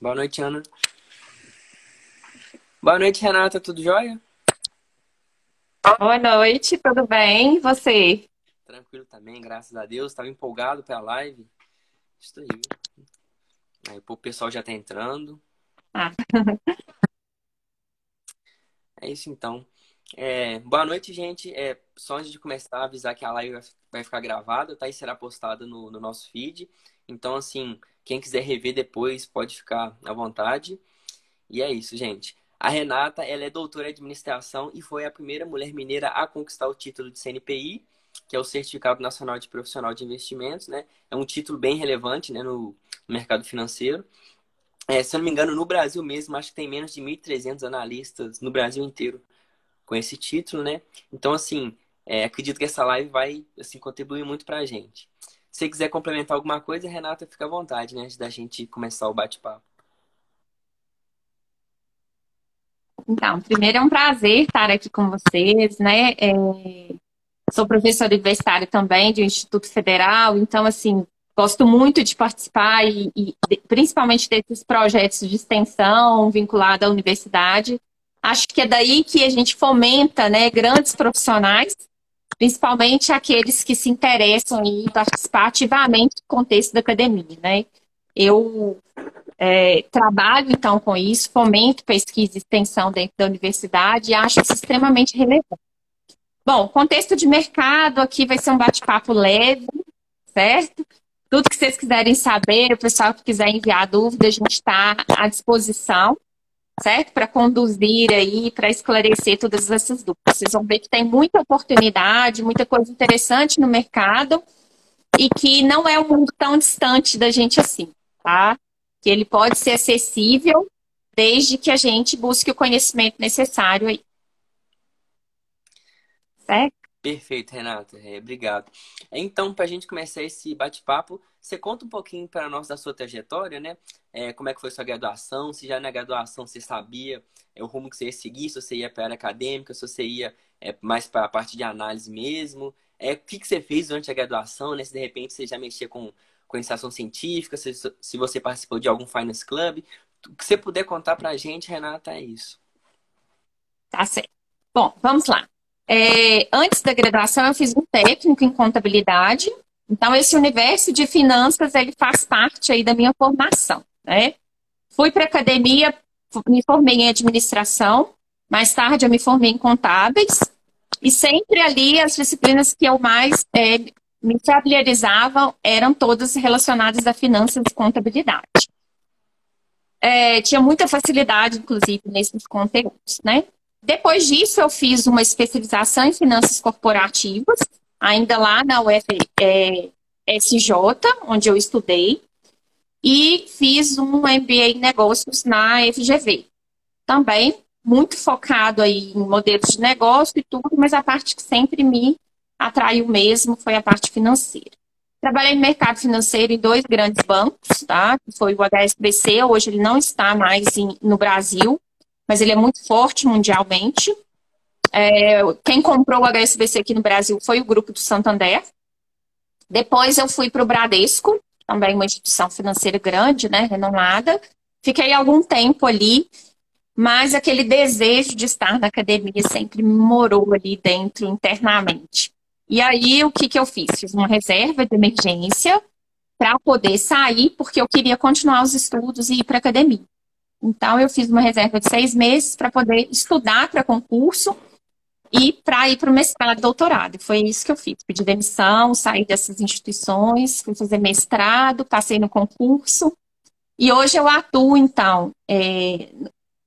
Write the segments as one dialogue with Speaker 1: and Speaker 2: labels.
Speaker 1: Boa noite, Ana. Boa noite, Renata. Tudo jóia?
Speaker 2: Boa noite, tudo bem? E você?
Speaker 1: Tranquilo também, graças a Deus. Estava empolgado pela live. Estou aí. Aí o pessoal já está entrando.
Speaker 2: Ah.
Speaker 1: É isso então. É, boa noite, gente. É, só antes de começar, avisar que a live vai ficar gravada, tá? E será postada no, no nosso feed. Então, assim, quem quiser rever depois, pode ficar à vontade. E é isso, gente. A Renata, ela é doutora em administração e foi a primeira mulher mineira a conquistar o título de CNPI, que é o Certificado Nacional de Profissional de Investimentos, né? É um título bem relevante, né, no mercado financeiro. É, se eu não me engano, no Brasil mesmo, acho que tem menos de 1.300 analistas no Brasil inteiro com esse título, né? Então, assim, é, acredito que essa live vai assim, contribuir muito para a gente. Se você quiser complementar alguma coisa, Renata, fica à vontade, né? Antes da gente começar o bate-papo.
Speaker 2: Então, primeiro é um prazer estar aqui com vocês, né? É, sou professora universitária também de um Instituto Federal, então, assim, gosto muito de participar e, e principalmente desses projetos de extensão vinculada à universidade. Acho que é daí que a gente fomenta, né, grandes profissionais, principalmente aqueles que se interessam em participar ativamente do contexto da academia, né? Eu é, trabalho, então, com isso, fomento pesquisa e extensão dentro da universidade e acho isso extremamente relevante. Bom, contexto de mercado aqui vai ser um bate-papo leve, certo? Tudo que vocês quiserem saber, o pessoal que quiser enviar dúvida, a gente está à disposição, certo? Para conduzir aí, para esclarecer todas essas dúvidas. Vocês vão ver que tem muita oportunidade, muita coisa interessante no mercado e que não é um mundo tão distante da gente assim, tá? que ele pode ser acessível desde que a gente busque o conhecimento necessário aí. Certo?
Speaker 1: Perfeito, Renata. É, obrigado. Então, para a gente começar esse bate-papo, você conta um pouquinho para nós da sua trajetória, né? É, como é que foi sua graduação? Se já na graduação você sabia é, o rumo que você ia seguir, se você ia para a área acadêmica, se você ia é, mais para a parte de análise mesmo. É, o que, que você fez durante a graduação, né? Se de repente você já mexia com com iniciação científica, se, se você participou de algum Finance Club. O que você puder contar para a gente, Renata, é isso.
Speaker 2: Tá certo. Bom, vamos lá. É, antes da graduação, eu fiz um técnico em contabilidade. Então, esse universo de finanças, ele faz parte aí da minha formação, né? Fui para academia, me formei em administração. Mais tarde, eu me formei em contábeis. E sempre ali, as disciplinas que eu mais é, me familiarizavam eram todas relacionadas a finanças e contabilidade. É, tinha muita facilidade, inclusive, nesses conteúdos, né? Depois disso, eu fiz uma especialização em finanças corporativas, ainda lá na UFSJ, é, onde eu estudei, e fiz um MBA em negócios na FGV. Também muito focado aí em modelos de negócio e tudo, mas a parte que sempre me atraiu mesmo foi a parte financeira. Trabalhei no mercado financeiro em dois grandes bancos, tá? Foi o HSBC, hoje ele não está mais em, no Brasil, mas ele é muito forte mundialmente. É, quem comprou o HSBC aqui no Brasil foi o grupo do Santander. Depois eu fui para o Bradesco, também uma instituição financeira grande, né, renomada. Fiquei algum tempo ali, mas aquele desejo de estar na academia sempre morou ali dentro internamente. E aí, o que, que eu fiz? Fiz uma reserva de emergência para poder sair, porque eu queria continuar os estudos e ir para academia. Então, eu fiz uma reserva de seis meses para poder estudar para concurso e para ir para o mestrado doutorado. Foi isso que eu fiz. Pedi demissão, saí dessas instituições, fui fazer mestrado, passei no concurso. E hoje eu atuo, então, é,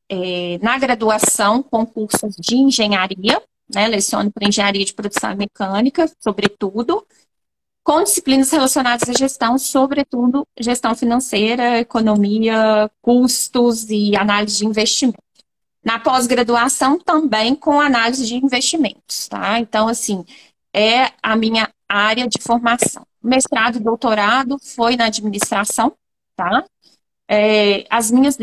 Speaker 2: é, na graduação, concursos de engenharia, né? Leciono para engenharia de produção mecânica, sobretudo, com disciplinas relacionadas à gestão, sobretudo gestão financeira, economia, custos e análise de investimento. Na pós-graduação, também com análise de investimentos, tá? Então, assim, é a minha área de formação. Mestrado e doutorado foi na administração, tá? É, as minhas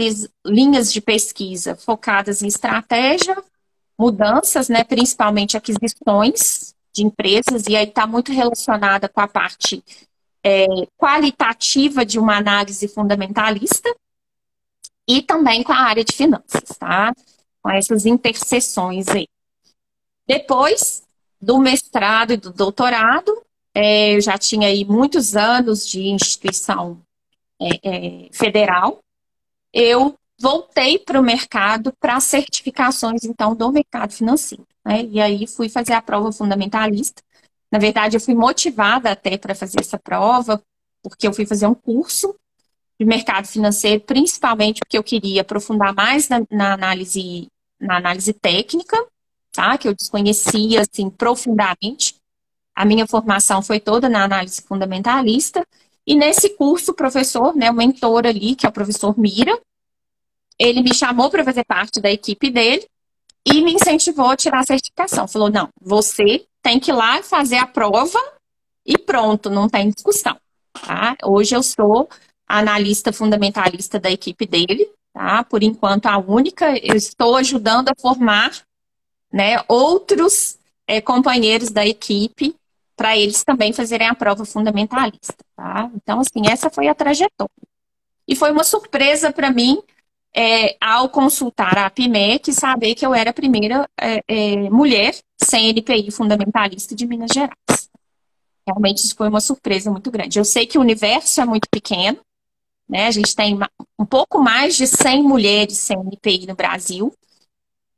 Speaker 2: linhas de pesquisa focadas em estratégia, mudanças, né, principalmente aquisições de empresas, e aí está muito relacionada com a parte é, qualitativa de uma análise fundamentalista, e também com a área de finanças, tá? Com essas interseções aí. Depois do mestrado e do doutorado, é, eu já tinha aí muitos anos de instituição é, é, federal. Eu voltei para o mercado para certificações, então, do mercado financeiro. Né? E aí fui fazer a prova fundamentalista. Na verdade, eu fui motivada até para fazer essa prova, porque eu fui fazer um curso de mercado financeiro, principalmente porque eu queria aprofundar mais na, na análise, na análise técnica, tá? Que eu desconhecia assim profundamente. A minha formação foi toda na análise fundamentalista. E nesse curso, o professor, né, o mentor ali, que é o professor Mira, ele me chamou para fazer parte da equipe dele e me incentivou a tirar a certificação. Falou: não, você tem que ir lá fazer a prova e pronto, não tem discussão. Tá? Hoje eu sou analista fundamentalista da equipe dele, tá? Por enquanto a única, eu estou ajudando a formar, né, outros é, companheiros da equipe para eles também fazerem a prova fundamentalista, tá? Então assim, essa foi a trajetória. E foi uma surpresa para mim é, ao consultar a PIMEC, saber que eu era a primeira é, é, mulher sem NPI fundamentalista de Minas Gerais. Realmente isso foi uma surpresa muito grande. Eu sei que o universo é muito pequeno, né? A gente tem um pouco mais de 100 mulheres sem NPI no Brasil,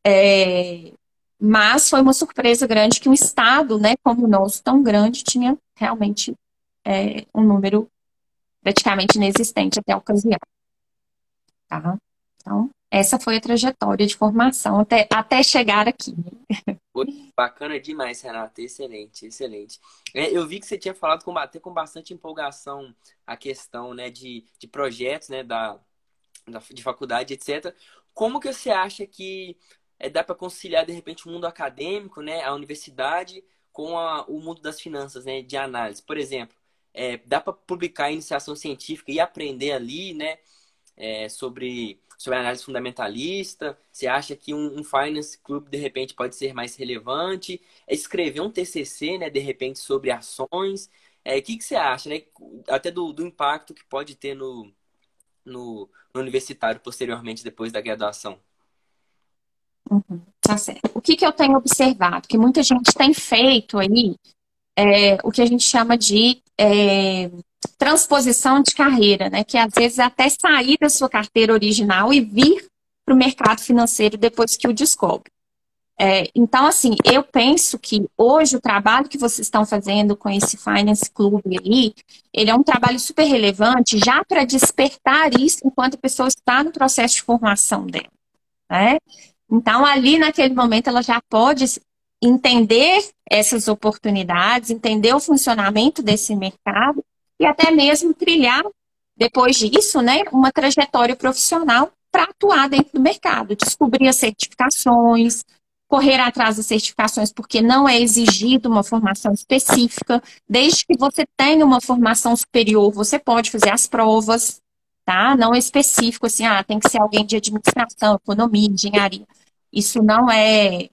Speaker 2: é, mas foi uma surpresa grande que um estado, né, como o nosso, tão grande, tinha realmente é, um número praticamente inexistente até a ocasião. Tá? Então, essa foi a trajetória de formação até, até chegar aqui.
Speaker 1: Bacana demais, Renata. Excelente, excelente. É, eu vi que você tinha falado com, até com bastante empolgação a questão né, de, de projetos né, da, da, de faculdade, etc. Como que você acha que é, dá para conciliar, de repente, o mundo acadêmico, né, a universidade, com a, o mundo das finanças, né, de análise? Por exemplo, é, dá para publicar iniciação científica e aprender ali, né, é, sobre sobre análise fundamentalista? Você acha que um, um, Finance Club, de repente, pode ser mais relevante? É escrever um TCC, né, de repente, sobre ações? É, o que, que você acha, né? Até do, do impacto que pode ter no, no, no universitário posteriormente, depois da graduação?
Speaker 2: Uhum, tá certo. O que, que eu tenho observado? Que muita gente tem feito aí é, o que a gente chama de é, transposição de carreira, né? Que às vezes é até sair da sua carteira original e vir para o mercado financeiro depois que o descobre. É, então, assim, eu penso que hoje o trabalho que vocês estão fazendo com esse Finance Club aí, ele é um trabalho super relevante já para despertar isso enquanto a pessoa está no processo de formação dela. Né? Então, ali naquele momento, ela já pode entender essas oportunidades, entender o funcionamento desse mercado e até mesmo trilhar, depois disso, né, uma trajetória profissional para atuar dentro do mercado, descobrir as certificações, correr atrás das certificações, porque não é exigido uma formação específica. Desde que você tenha uma formação superior, você pode fazer as provas, tá? Não é específico assim, ah, tem que ser alguém de administração, economia, engenharia. Isso não é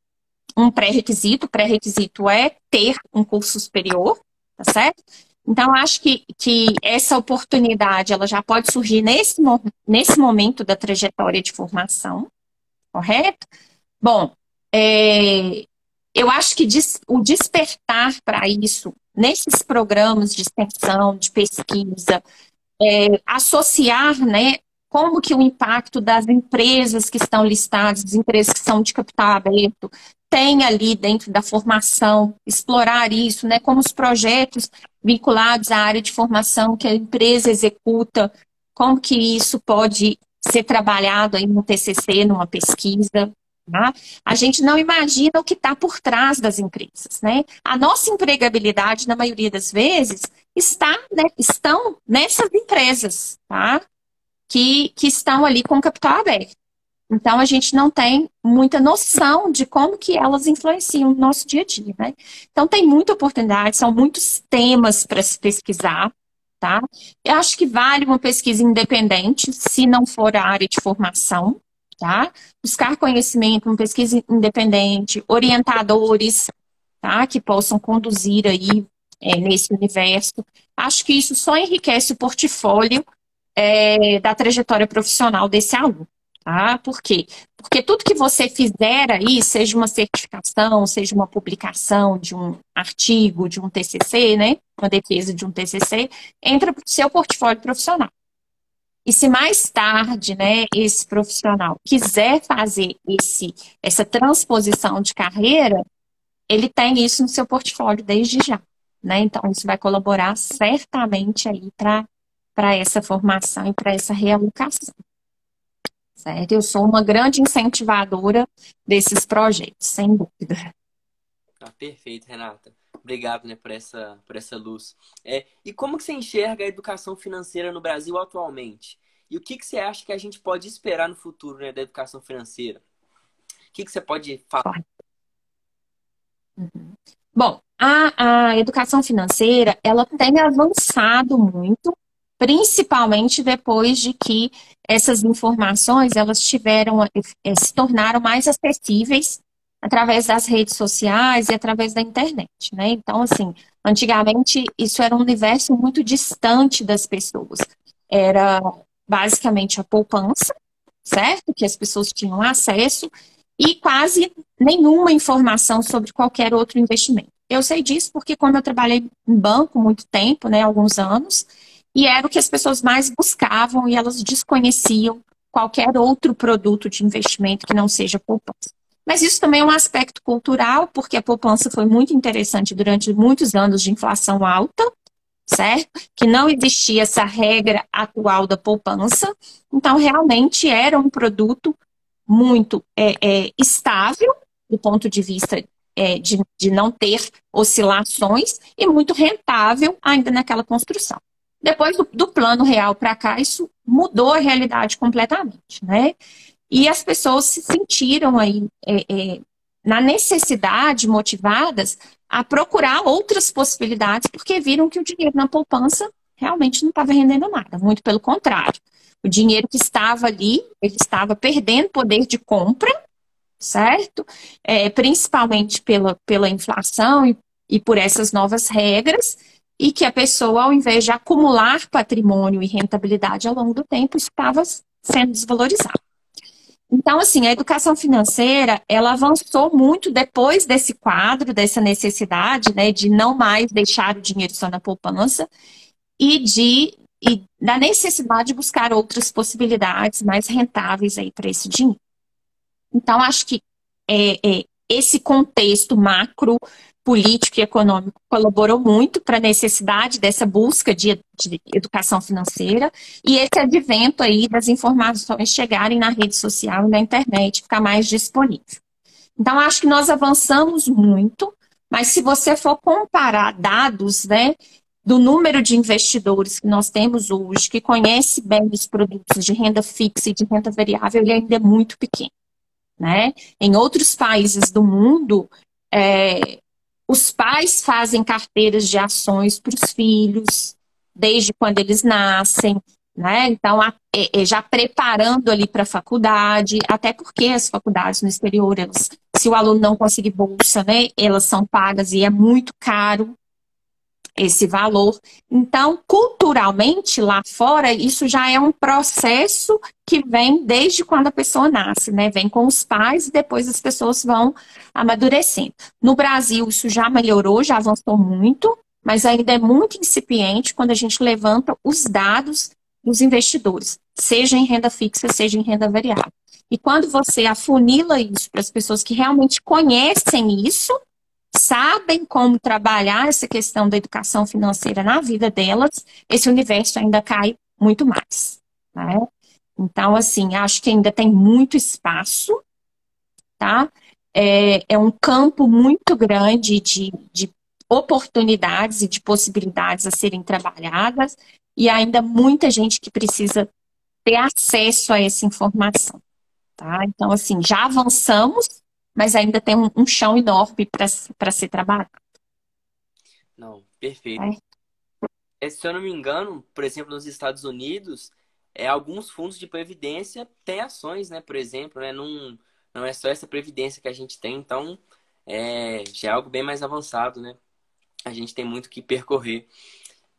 Speaker 2: um pré-requisito. Pré-requisito é ter um curso superior, tá certo? Então, acho que, que essa oportunidade ela já pode surgir nesse, nesse momento da trajetória de formação, correto? Bom, é, eu acho que des, o despertar para isso, nesses programas de extensão, de pesquisa, é, associar né, como que o impacto das empresas que estão listadas, as empresas que são de capital aberto, tem ali dentro da formação, explorar isso, né? Como os projetos vinculados à área de formação que a empresa executa, como que isso pode ser trabalhado aí no TCC, numa pesquisa. Tá? A gente não imagina o que está por trás das empresas, né? A nossa empregabilidade, na maioria das vezes, está, né, estão nessas empresas, tá? Que, que estão ali com capital aberto. Então, a gente não tem muita noção de como que elas influenciam no nosso dia a dia, né? Então, tem muita oportunidade, são muitos temas para se pesquisar, tá? Eu acho que vale uma pesquisa independente, se não for a área de formação, tá? Buscar conhecimento, uma pesquisa independente, orientadores, tá? Que possam conduzir aí é, nesse universo. Acho que isso só enriquece o portfólio é, da trajetória profissional desse aluno. Tá? Por quê? Porque tudo que você fizer aí, seja uma certificação, seja uma publicação de um artigo, de um TCC, né? Uma defesa de um TCC, entra para o seu portfólio profissional. E se mais tarde, né, esse profissional quiser fazer esse, essa transposição de carreira, ele tem isso no seu portfólio desde já. Né? Então, isso vai colaborar certamente aí para essa formação e para essa realocação certo? Eu sou uma grande incentivadora desses projetos, sem dúvida.
Speaker 1: Tá perfeito, Renata. Obrigado, né, por essa, por essa luz. É, e como que você enxerga a educação financeira no Brasil atualmente? E o que, que você acha que a gente pode esperar no futuro né, da educação financeira? O que, que você pode falar?
Speaker 2: Uhum. Bom, a, a educação financeira, ela tem avançado muito principalmente depois de que essas informações elas tiveram eh, se tornaram mais acessíveis através das redes sociais e através da internet, né? Então, assim, antigamente isso era um universo muito distante das pessoas. Era basicamente a poupança, certo? Que as pessoas tinham acesso e quase nenhuma informação sobre qualquer outro investimento. Eu sei disso porque quando eu trabalhei em banco muito tempo, né, alguns anos, e era o que as pessoas mais buscavam e elas desconheciam qualquer outro produto de investimento que não seja poupança. Mas isso também é um aspecto cultural, porque a poupança foi muito interessante durante muitos anos de inflação alta, certo? Que não existia essa regra atual da poupança. Então, realmente era um produto muito é, é, estável, do ponto de vista é, de, de não ter oscilações, e muito rentável ainda naquela construção. Depois do, do plano real para cá, isso mudou a realidade completamente, né? E as pessoas se sentiram aí é, é, na necessidade, motivadas a procurar outras possibilidades, porque viram que o dinheiro na poupança realmente não estava rendendo nada, muito pelo contrário. O dinheiro que estava ali, ele estava perdendo poder de compra, certo? É, principalmente pela, pela inflação e, e por essas novas regras, e que a pessoa, ao invés de acumular patrimônio e rentabilidade ao longo do tempo, estava sendo desvalorizado. Então, assim, a educação financeira, ela avançou muito depois desse quadro, dessa necessidade, né, de não mais deixar o dinheiro só na poupança e de e da necessidade de buscar outras possibilidades mais rentáveis aí para esse dinheiro. Então, acho que é, é, esse contexto macro político e econômico colaborou muito para a necessidade dessa busca de, de, educação financeira e esse advento aí das informações chegarem na rede social e na internet, ficar mais disponível. Então, acho que nós avançamos muito, mas se você for comparar dados, né, do número de investidores que nós temos hoje, que conhece bem os produtos de renda fixa e de renda variável, ele ainda é muito pequeno. Né? Em outros países do mundo, é, os pais fazem carteiras de ações para os filhos, desde quando eles nascem, né? Então, é, é, já preparando ali para a faculdade, até porque as faculdades no exterior, elas, se o aluno não conseguir bolsa, né, elas são pagas e é muito caro esse valor. Então, culturalmente, lá fora, isso já é um processo que vem desde quando a pessoa nasce, né? Vem com os pais e depois as pessoas vão amadurecendo. No Brasil, isso já melhorou, já avançou muito, mas ainda é muito incipiente quando a gente levanta os dados dos investidores, seja em renda fixa, seja em renda variável. E quando você afunila isso para as pessoas que realmente conhecem isso, sabem como trabalhar essa questão da educação financeira na vida delas, esse universo ainda cai muito mais. Né? Então, assim, acho que ainda tem muito espaço, tá? É, é um campo muito grande de, de oportunidades e de possibilidades a serem trabalhadas, e ainda muita gente que precisa ter acesso a essa informação. Tá? Então, assim, já avançamos, mas ainda tem um, um chão enorme para ser trabalhado.
Speaker 1: Não, perfeito. É. é. Se eu não me engano, por exemplo, nos Estados Unidos, é, alguns fundos de previdência têm ações, né? Por exemplo, né? Não, não é só essa previdência que a gente tem, então é, já é algo bem mais avançado, né? A gente tem muito que percorrer.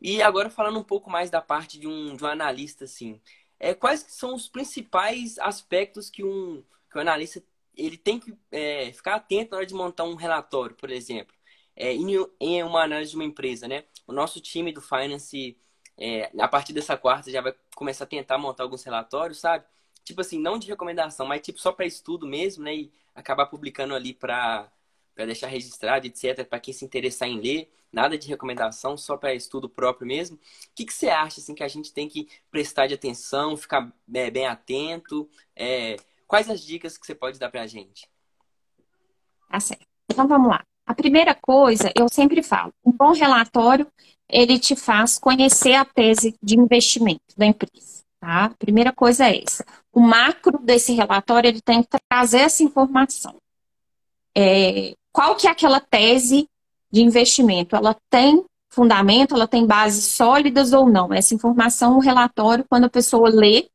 Speaker 1: E agora falando um pouco mais da parte de um, de um analista, assim, é, quais são os principais aspectos que um, que um analista ele tem que é, ficar atento na hora de montar um relatório, por exemplo, é, em, uma análise de uma empresa, né? O nosso time do Finance, é, a partir dessa quarta, já vai começar a tentar montar alguns relatórios, sabe? Tipo assim, não de recomendação, mas tipo só para estudo mesmo, né? E acabar publicando ali para deixar registrado, etc., para quem se interessar em ler. Nada de recomendação, só para estudo próprio mesmo. O que, que você acha assim, que a gente tem que prestar de atenção, ficar é, bem atento? É, Quais as dicas que você pode dar para a gente?
Speaker 2: Tá certo. Então vamos lá. A primeira coisa, eu sempre falo, um bom relatório, ele te faz conhecer a tese de investimento da empresa. Tá? A primeira coisa é essa. O macro desse relatório, ele tem que trazer essa informação. É, qual que é aquela tese de investimento? Ela tem fundamento, ela tem bases sólidas ou não? Essa informação, o relatório, quando a pessoa lê,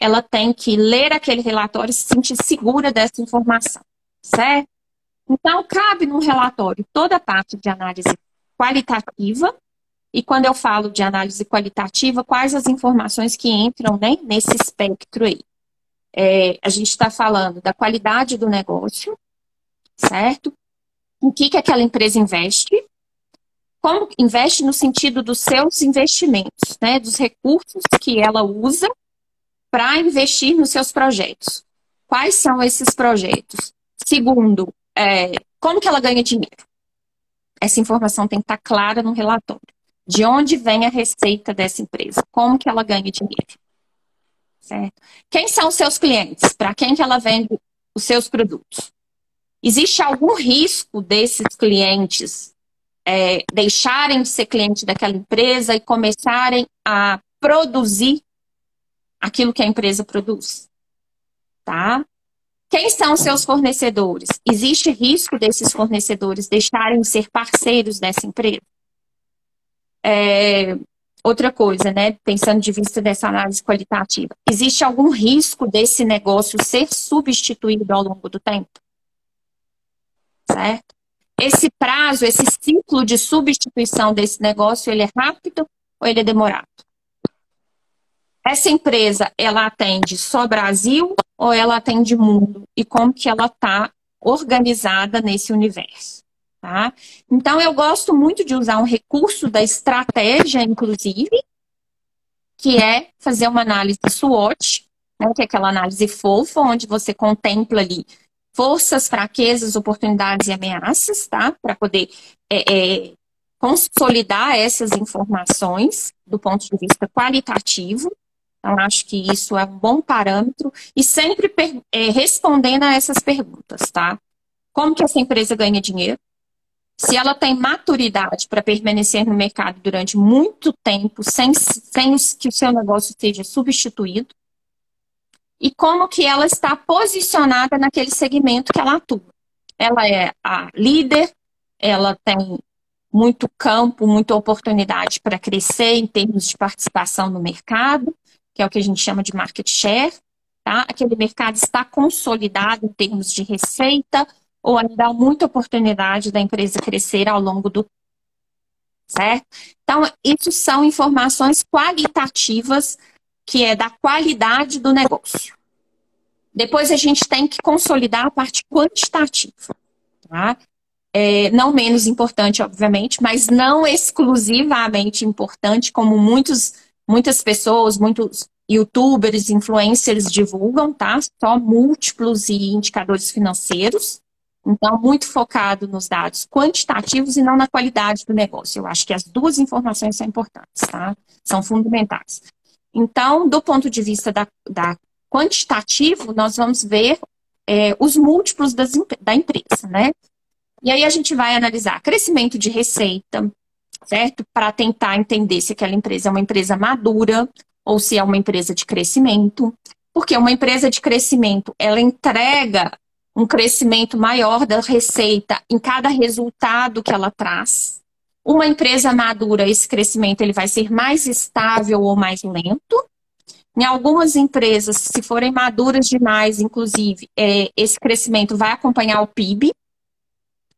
Speaker 2: ela tem que ler aquele relatório e se sentir segura dessa informação, certo? Então, cabe no relatório toda a parte de análise qualitativa. E quando eu falo de análise qualitativa, quais as informações que entram né, nesse espectro aí? É, a gente está falando da qualidade do negócio, certo? O que, que aquela empresa investe, como investe no sentido dos seus investimentos, né? Dos recursos que ela usa para investir nos seus projetos. Quais são esses projetos? Segundo, é, como que ela ganha dinheiro? Essa informação tem que estar clara no relatório. De onde vem a receita dessa empresa? Como que ela ganha dinheiro? Certo? Quem são os seus clientes? Para quem que ela vende os seus produtos? Existe algum risco desses clientes é, deixarem de ser cliente daquela empresa e começarem a produzir aquilo que a empresa produz. Tá? Quem são seus fornecedores? Existe risco desses fornecedores deixarem de ser parceiros dessa empresa? É, outra coisa, né? Pensando de vista dessa análise qualitativa, existe algum risco desse negócio ser substituído ao longo do tempo? Certo? Esse prazo, esse ciclo de substituição desse negócio, ele é rápido ou ele é demorado? Essa empresa, ela atende só Brasil ou ela atende mundo? E como que ela está organizada nesse universo? Tá? Então, eu gosto muito de usar um recurso da estratégia, inclusive, que é fazer uma análise SWOT, né, que é aquela análise fofa, onde você contempla ali forças, fraquezas, oportunidades e ameaças, tá? Para poder é, é, consolidar essas informações do ponto de vista qualitativo. Então, acho que isso é um bom parâmetro e sempre é, respondendo a essas perguntas, tá? Como que essa empresa ganha dinheiro? Se ela tem maturidade para permanecer no mercado durante muito tempo, sem, sem que o seu negócio seja substituído? E como que ela está posicionada naquele segmento que ela atua? Ela é a líder, ela tem muito campo, muita oportunidade para crescer em termos de participação no mercado, que é o que a gente chama de market share, tá? Aquele mercado está consolidado em termos de receita ou ainda há muita oportunidade da empresa crescer ao longo do certo? Então, isso são informações qualitativas que é da qualidade do negócio. Depois a gente tem que consolidar a parte quantitativa, tá? É, não menos importante, obviamente, mas não exclusivamente importante, como muitos muitas pessoas, muitos youtubers, influencers divulgam, tá? Só múltiplos e indicadores financeiros. Então, muito focado nos dados quantitativos e não na qualidade do negócio. Eu acho que as duas informações são importantes, tá? São fundamentais. Então, do ponto de vista da, da quantitativo, nós vamos ver é, os múltiplos das, da empresa, né? E aí a gente vai analisar crescimento de receita, certo? Para tentar entender se aquela empresa é uma empresa madura ou se é uma empresa de crescimento. Porque uma empresa de crescimento, ela entrega um crescimento maior da receita em cada resultado que ela traz. Uma empresa madura, esse crescimento ele vai ser mais estável ou mais lento. Em algumas empresas, se forem maduras demais, inclusive, é, esse crescimento vai acompanhar o PIB,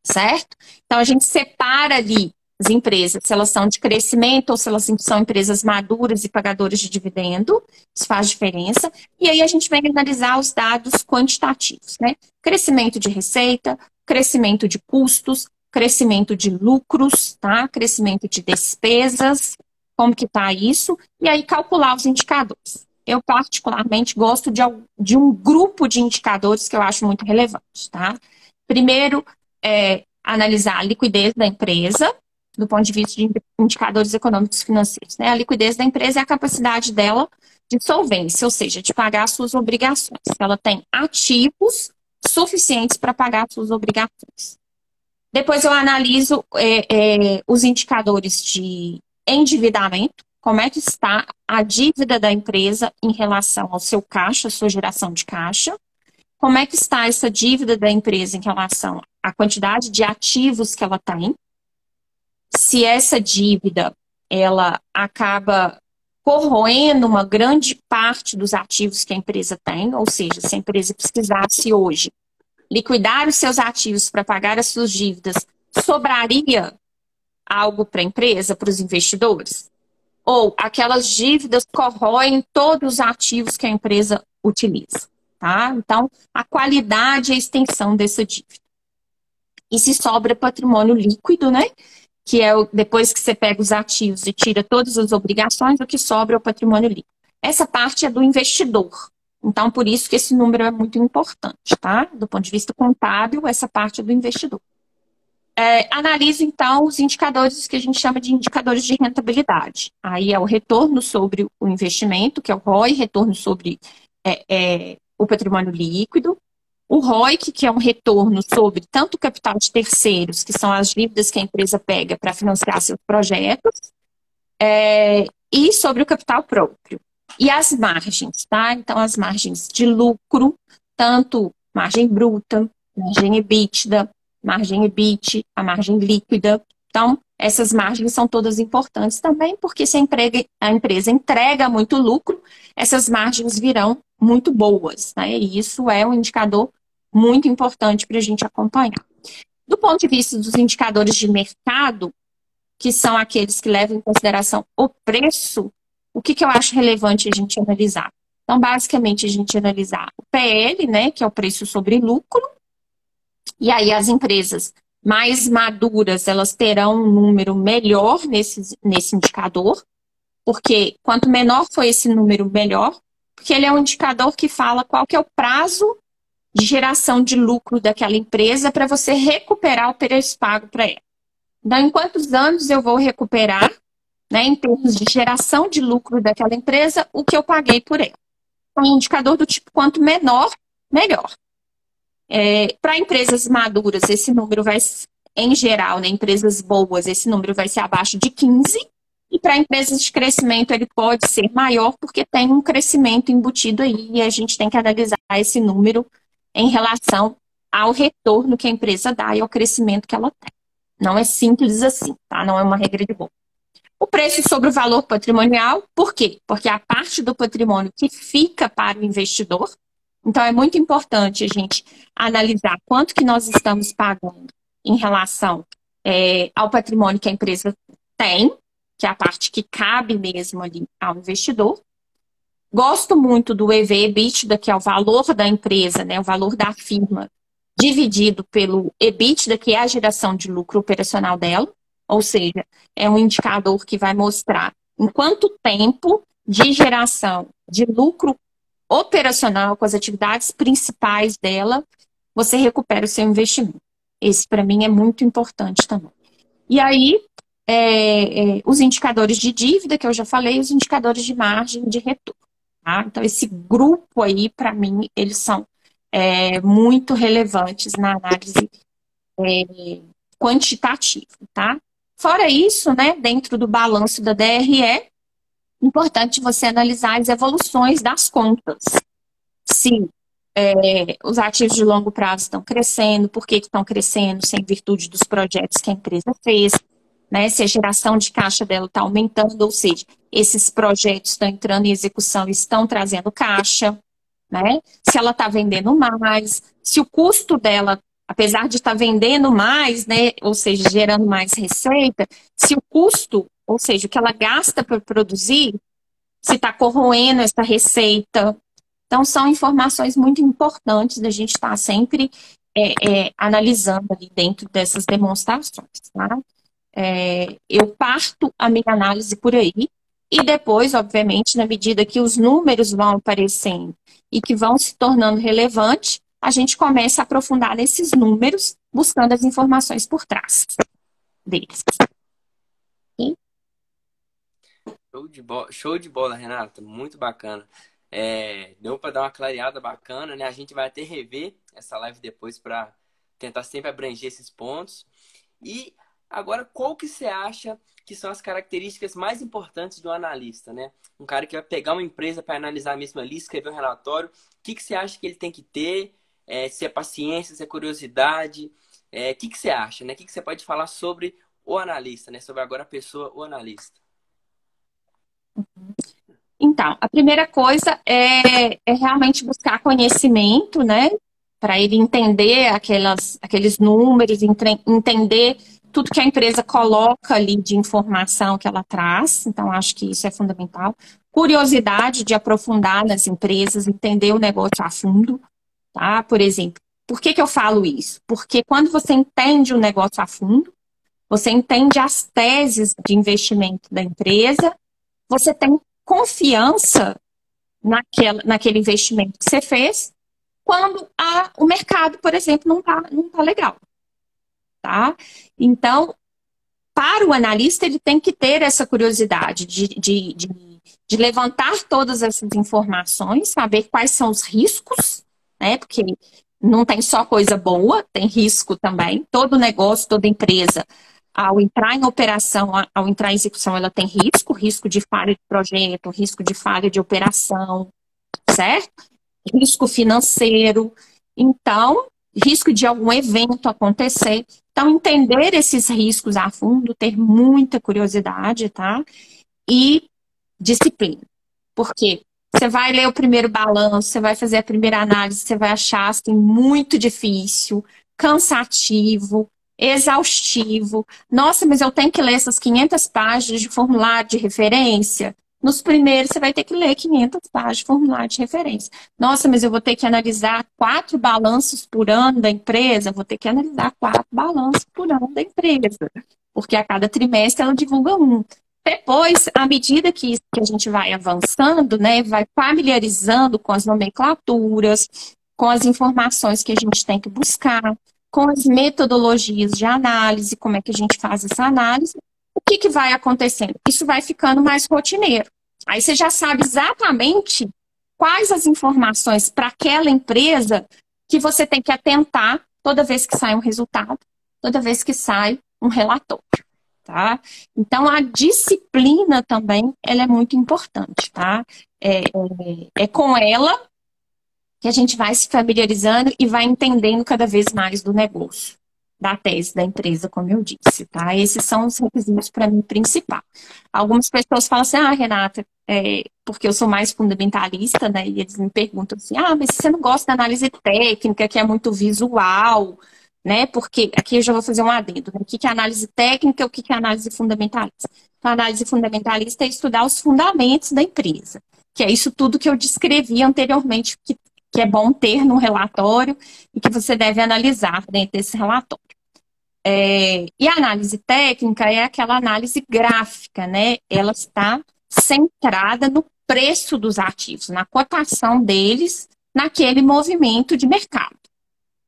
Speaker 2: certo? Então a gente separa ali as empresas, se elas são de crescimento ou se elas são empresas maduras e pagadoras de dividendo, isso faz diferença. E aí a gente vem analisar os dados quantitativos, né? Crescimento de receita, crescimento de custos, crescimento de lucros, tá? Crescimento de despesas, como que tá isso? E aí calcular os indicadores. Eu particularmente gosto de, de um grupo de indicadores que eu acho muito relevante, tá? Primeiro, é, analisar a liquidez da empresa, do ponto de vista de indicadores econômicos financeiros. Né? A liquidez da empresa é a capacidade dela de solvência, ou seja, de pagar suas obrigações. Ela tem ativos suficientes para pagar suas obrigações. Depois eu analiso é, é, os indicadores de endividamento, como é que está a dívida da empresa em relação ao seu caixa, sua geração de caixa, como é que está essa dívida da empresa em relação à quantidade de ativos que ela tem, se essa dívida ela acaba corroendo uma grande parte dos ativos que a empresa tem, ou seja, se a empresa precisasse hoje liquidar os seus ativos para pagar as suas dívidas, sobraria algo para a empresa, para os investidores? Ou aquelas dívidas corroem todos os ativos que a empresa utiliza? Tá? Então, a qualidade e a extensão dessa dívida. E se sobra patrimônio líquido, né? Que é o, depois que você pega os ativos e tira todas as obrigações, o que sobra é o patrimônio líquido. Essa parte é do investidor. Então, por isso que esse número é muito importante, tá? Do ponto de vista contábil, essa parte é do investidor. É, analise, então, os indicadores que a gente chama de indicadores de rentabilidade. Aí é o retorno sobre o investimento, que é o ROI, retorno sobre é, é, o patrimônio líquido, o ROIC, que é um retorno sobre tanto o capital de terceiros, que são as dívidas que a empresa pega para financiar seus projetos, é, e sobre o capital próprio. E as margens, tá? Então, as margens de lucro, tanto margem bruta, margem EBITDA, margem EBIT, a margem líquida. Então, essas margens são todas importantes também, porque se a, emprega, a empresa entrega muito lucro, essas margens virão muito boas, né? E isso é um indicador muito importante para a gente acompanhar. Do ponto de vista dos indicadores de mercado, que são aqueles que levam em consideração o preço, o que, que eu acho relevante a gente analisar? Então, basicamente, a gente analisar o PL, né, que é o preço sobre lucro, e aí as empresas mais maduras, elas terão um número melhor nesse, nesse indicador, porque quanto menor for esse número, melhor, porque ele é um indicador que fala qual que é o prazo de geração de lucro daquela empresa para você recuperar o preço pago para ela. Então, em quantos anos eu vou recuperar, né, em termos de geração de lucro daquela empresa, o que eu paguei por ela? Então, um indicador do tipo quanto menor, melhor. É, para empresas maduras, esse número vai, em geral, né, empresas boas, esse número vai ser abaixo de 15. E para empresas de crescimento, ele pode ser maior, porque tem um crescimento embutido aí, e a gente tem que analisar esse número em relação ao retorno que a empresa dá e ao crescimento que ela tem. Não é simples assim, tá? Não é uma regra de bom. O preço sobre o valor patrimonial, por quê? Porque a parte do patrimônio que fica para o investidor. Então, é muito importante a gente analisar quanto que nós estamos pagando em relação é, ao patrimônio que a empresa tem, que é a parte que cabe mesmo ali ao investidor, Gosto muito do EV EBITDA, que é o valor da empresa, né, o valor da firma, dividido pelo EBITDA, que é a geração de lucro operacional dela. Ou seja, é um indicador que vai mostrar em quanto tempo de geração de lucro operacional com as atividades principais dela, você recupera o seu investimento. Esse, para mim, é muito importante também. E aí, é, é, os indicadores de dívida, que eu já falei, os indicadores de margem de retorno. Tá? Então, esse grupo aí, para mim, eles são é, muito relevantes na análise é, quantitativa, tá? Fora isso, né, dentro do balanço da DRE, é importante você analisar as evoluções das contas. Se é, os ativos de longo prazo estão crescendo, por que estão crescendo, sem virtude dos projetos que a empresa fez, né? Se a geração de caixa dela está aumentando, ou seja, esses projetos estão entrando em execução e estão trazendo caixa, né? Se ela está vendendo mais, se o custo dela apesar de estar tá vendendo mais, né, ou seja, gerando mais receita, se o custo, ou seja, o que ela gasta para produzir, se está corroendo essa receita. Então, são informações muito importantes da gente estar tá sempre é, é, analisando ali dentro dessas demonstrações. Tá? É, eu parto a minha análise por aí, e depois, obviamente, na medida que os números vão aparecendo e que vão se tornando relevantes, a gente começa a aprofundar nesses números, buscando as informações por trás deles.
Speaker 1: Show de, bola, show de bola, Renata. Muito bacana. É, deu para dar uma clareada bacana, né? A gente vai até rever essa live depois para tentar sempre abranger esses pontos. E agora, qual que você acha que são as características mais importantes do analista, né? Um cara que vai pegar uma empresa para analisar a mesma lista, escrever um relatório, o que, que você acha que ele tem que ter? É, se é paciência, se é curiosidade, é, o que, que você acha, né? O que, que você pode falar sobre o analista, né? Sobre agora a pessoa, o analista.
Speaker 2: Então, a primeira coisa é, é realmente buscar conhecimento, né? Para ele entender aquelas, aqueles números, entender tudo que a empresa coloca ali de informação que ela traz. Então, acho que isso é fundamental. Curiosidade de aprofundar nas empresas, entender o negócio a fundo, tá? Por exemplo, por que, que eu falo isso? Porque quando você entende o negócio a fundo, você entende as teses de investimento da empresa, você tem confiança naquela, naquele investimento que você fez, quando a, o mercado, por exemplo, não está não tá legal tá? Então, para o analista, ele tem que ter essa curiosidade de, de, de, de levantar todas essas informações, saber quais são os riscos, né? Porque não tem só coisa boa, tem risco também. Todo negócio, toda empresa, ao entrar em operação, ao entrar em execução, ela tem risco, risco de falha de projeto, risco de falha de operação, certo? Risco financeiro. Então, risco de algum evento acontecer. Então, entender esses riscos a fundo, ter muita curiosidade, tá? E disciplina. Porque você vai ler o primeiro balanço, você vai fazer a primeira análise, você vai achar assim, muito difícil, cansativo, exaustivo. Nossa, mas eu tenho que ler essas 500 páginas de formulário de referência? Nos primeiros, você vai ter que ler 500 páginas de formulário de referência. Nossa, mas eu vou ter que analisar quatro balanços por ano da empresa? Vou ter que analisar quatro balanços por ano da empresa. Porque a cada trimestre ela divulga um. Depois, à medida que, que a gente vai avançando, né, vai familiarizando com as nomenclaturas, com as informações que a gente tem que buscar, com as metodologias de análise, como é que a gente faz essa análise, o que, que vai acontecendo? Isso vai ficando mais rotineiro. Aí você já sabe exatamente quais as informações para aquela empresa que você tem que atentar toda vez que sai um resultado, toda vez que sai um relatório, tá? Então a disciplina também ela é muito importante, tá? É, é, é com ela que a gente vai se familiarizando e vai entendendo cada vez mais do negócio da tese da empresa, como eu disse, tá? Esses são os requisitos para mim principal. Algumas pessoas falam assim, ah, Renata, é, porque eu sou mais fundamentalista, né? E eles me perguntam assim, ah, mas você não gosta da análise técnica, que é muito visual, né? Porque aqui eu já vou fazer um adendo, né? O que é análise técnica o que é análise fundamentalista? Então, a análise fundamentalista é estudar os fundamentos da empresa, que é isso tudo que eu descrevi anteriormente, que, que é bom ter no relatório e que você deve analisar dentro desse relatório. É, e a análise técnica é aquela análise gráfica, né? Ela está centrada no preço dos ativos, na cotação deles naquele movimento de mercado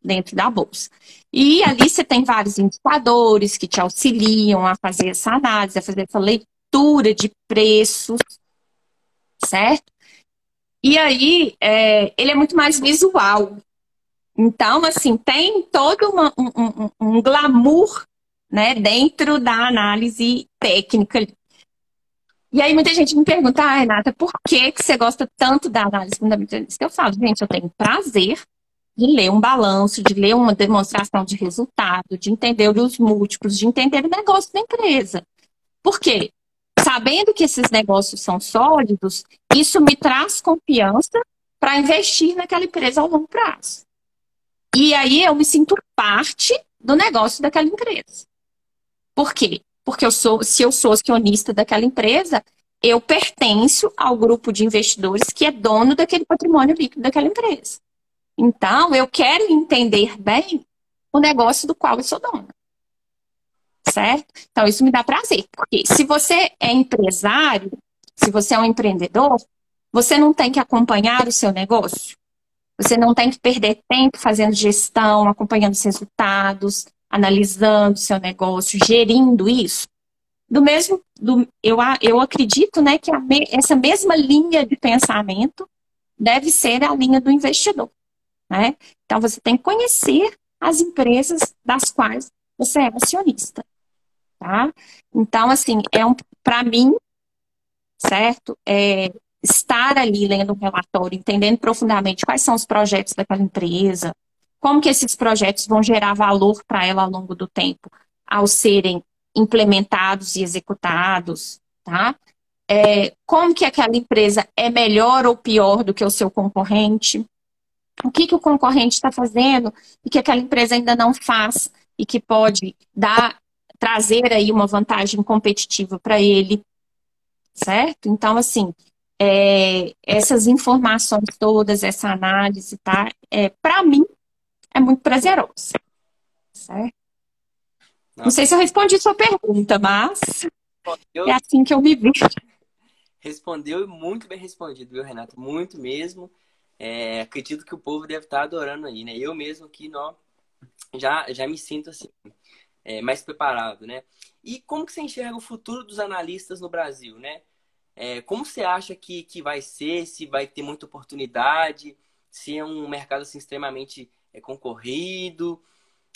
Speaker 2: dentro da bolsa. E ali você tem vários indicadores que te auxiliam a fazer essa análise, a fazer essa leitura de preços, certo? E aí, é, ele é muito mais visual. Então, assim, tem todo uma, um, um, um, glamour né, dentro da análise técnica. E aí muita gente me pergunta, ah, Renata, por que, que você gosta tanto da análise fundamentalista? Eu falo, gente, eu tenho prazer de ler um balanço, de ler uma demonstração de resultado, de entender os múltiplos, de entender o negócio da empresa. Por quê? Sabendo que esses negócios são sólidos, isso me traz confiança para investir naquela empresa ao longo prazo. E aí eu me sinto parte do negócio daquela empresa. Por quê? Porque eu sou, se eu sou acionista daquela empresa, eu pertenço ao grupo de investidores que é dono daquele patrimônio líquido daquela empresa. Então, eu quero entender bem o negócio do qual eu sou dona. Certo? Então, isso me dá prazer. Porque se você é empresário, se você é um empreendedor, você não tem que acompanhar o seu negócio. Você não tem que perder tempo fazendo gestão, acompanhando os resultados, analisando seu negócio, gerindo isso. Do mesmo, do, eu, eu acredito né, que me, essa mesma linha de pensamento deve ser a linha do investidor. Né? Então, você tem que conhecer as empresas das quais você é acionista. Tá? Então, assim, é um, para mim, certo? É, estar ali lendo um relatório, entendendo profundamente quais são os projetos daquela empresa, como que esses projetos vão gerar valor para ela ao longo do tempo, ao serem implementados e executados, tá? É, como que aquela empresa é melhor ou pior do que o seu concorrente? O que, que o concorrente está fazendo e que aquela empresa ainda não faz e que pode dar, trazer aí uma vantagem competitiva para ele, certo? Então, assim, é, essas informações todas, essa análise, tá? É, para mim, é muito prazeroso. Certo? Não. Não sei se eu respondi sua pergunta, mas eu... é assim que eu me vejo.
Speaker 1: Respondeu muito bem respondido, viu, Renato? Muito mesmo. É, acredito que o povo deve estar adorando aí, né? Eu mesmo aqui, não, já, já me sinto assim, é, mais preparado, né? E como que você enxerga o futuro dos analistas no Brasil, né? É, como você acha que, que vai ser? Se vai ter muita oportunidade? Se é um mercado assim, extremamente é, concorrido?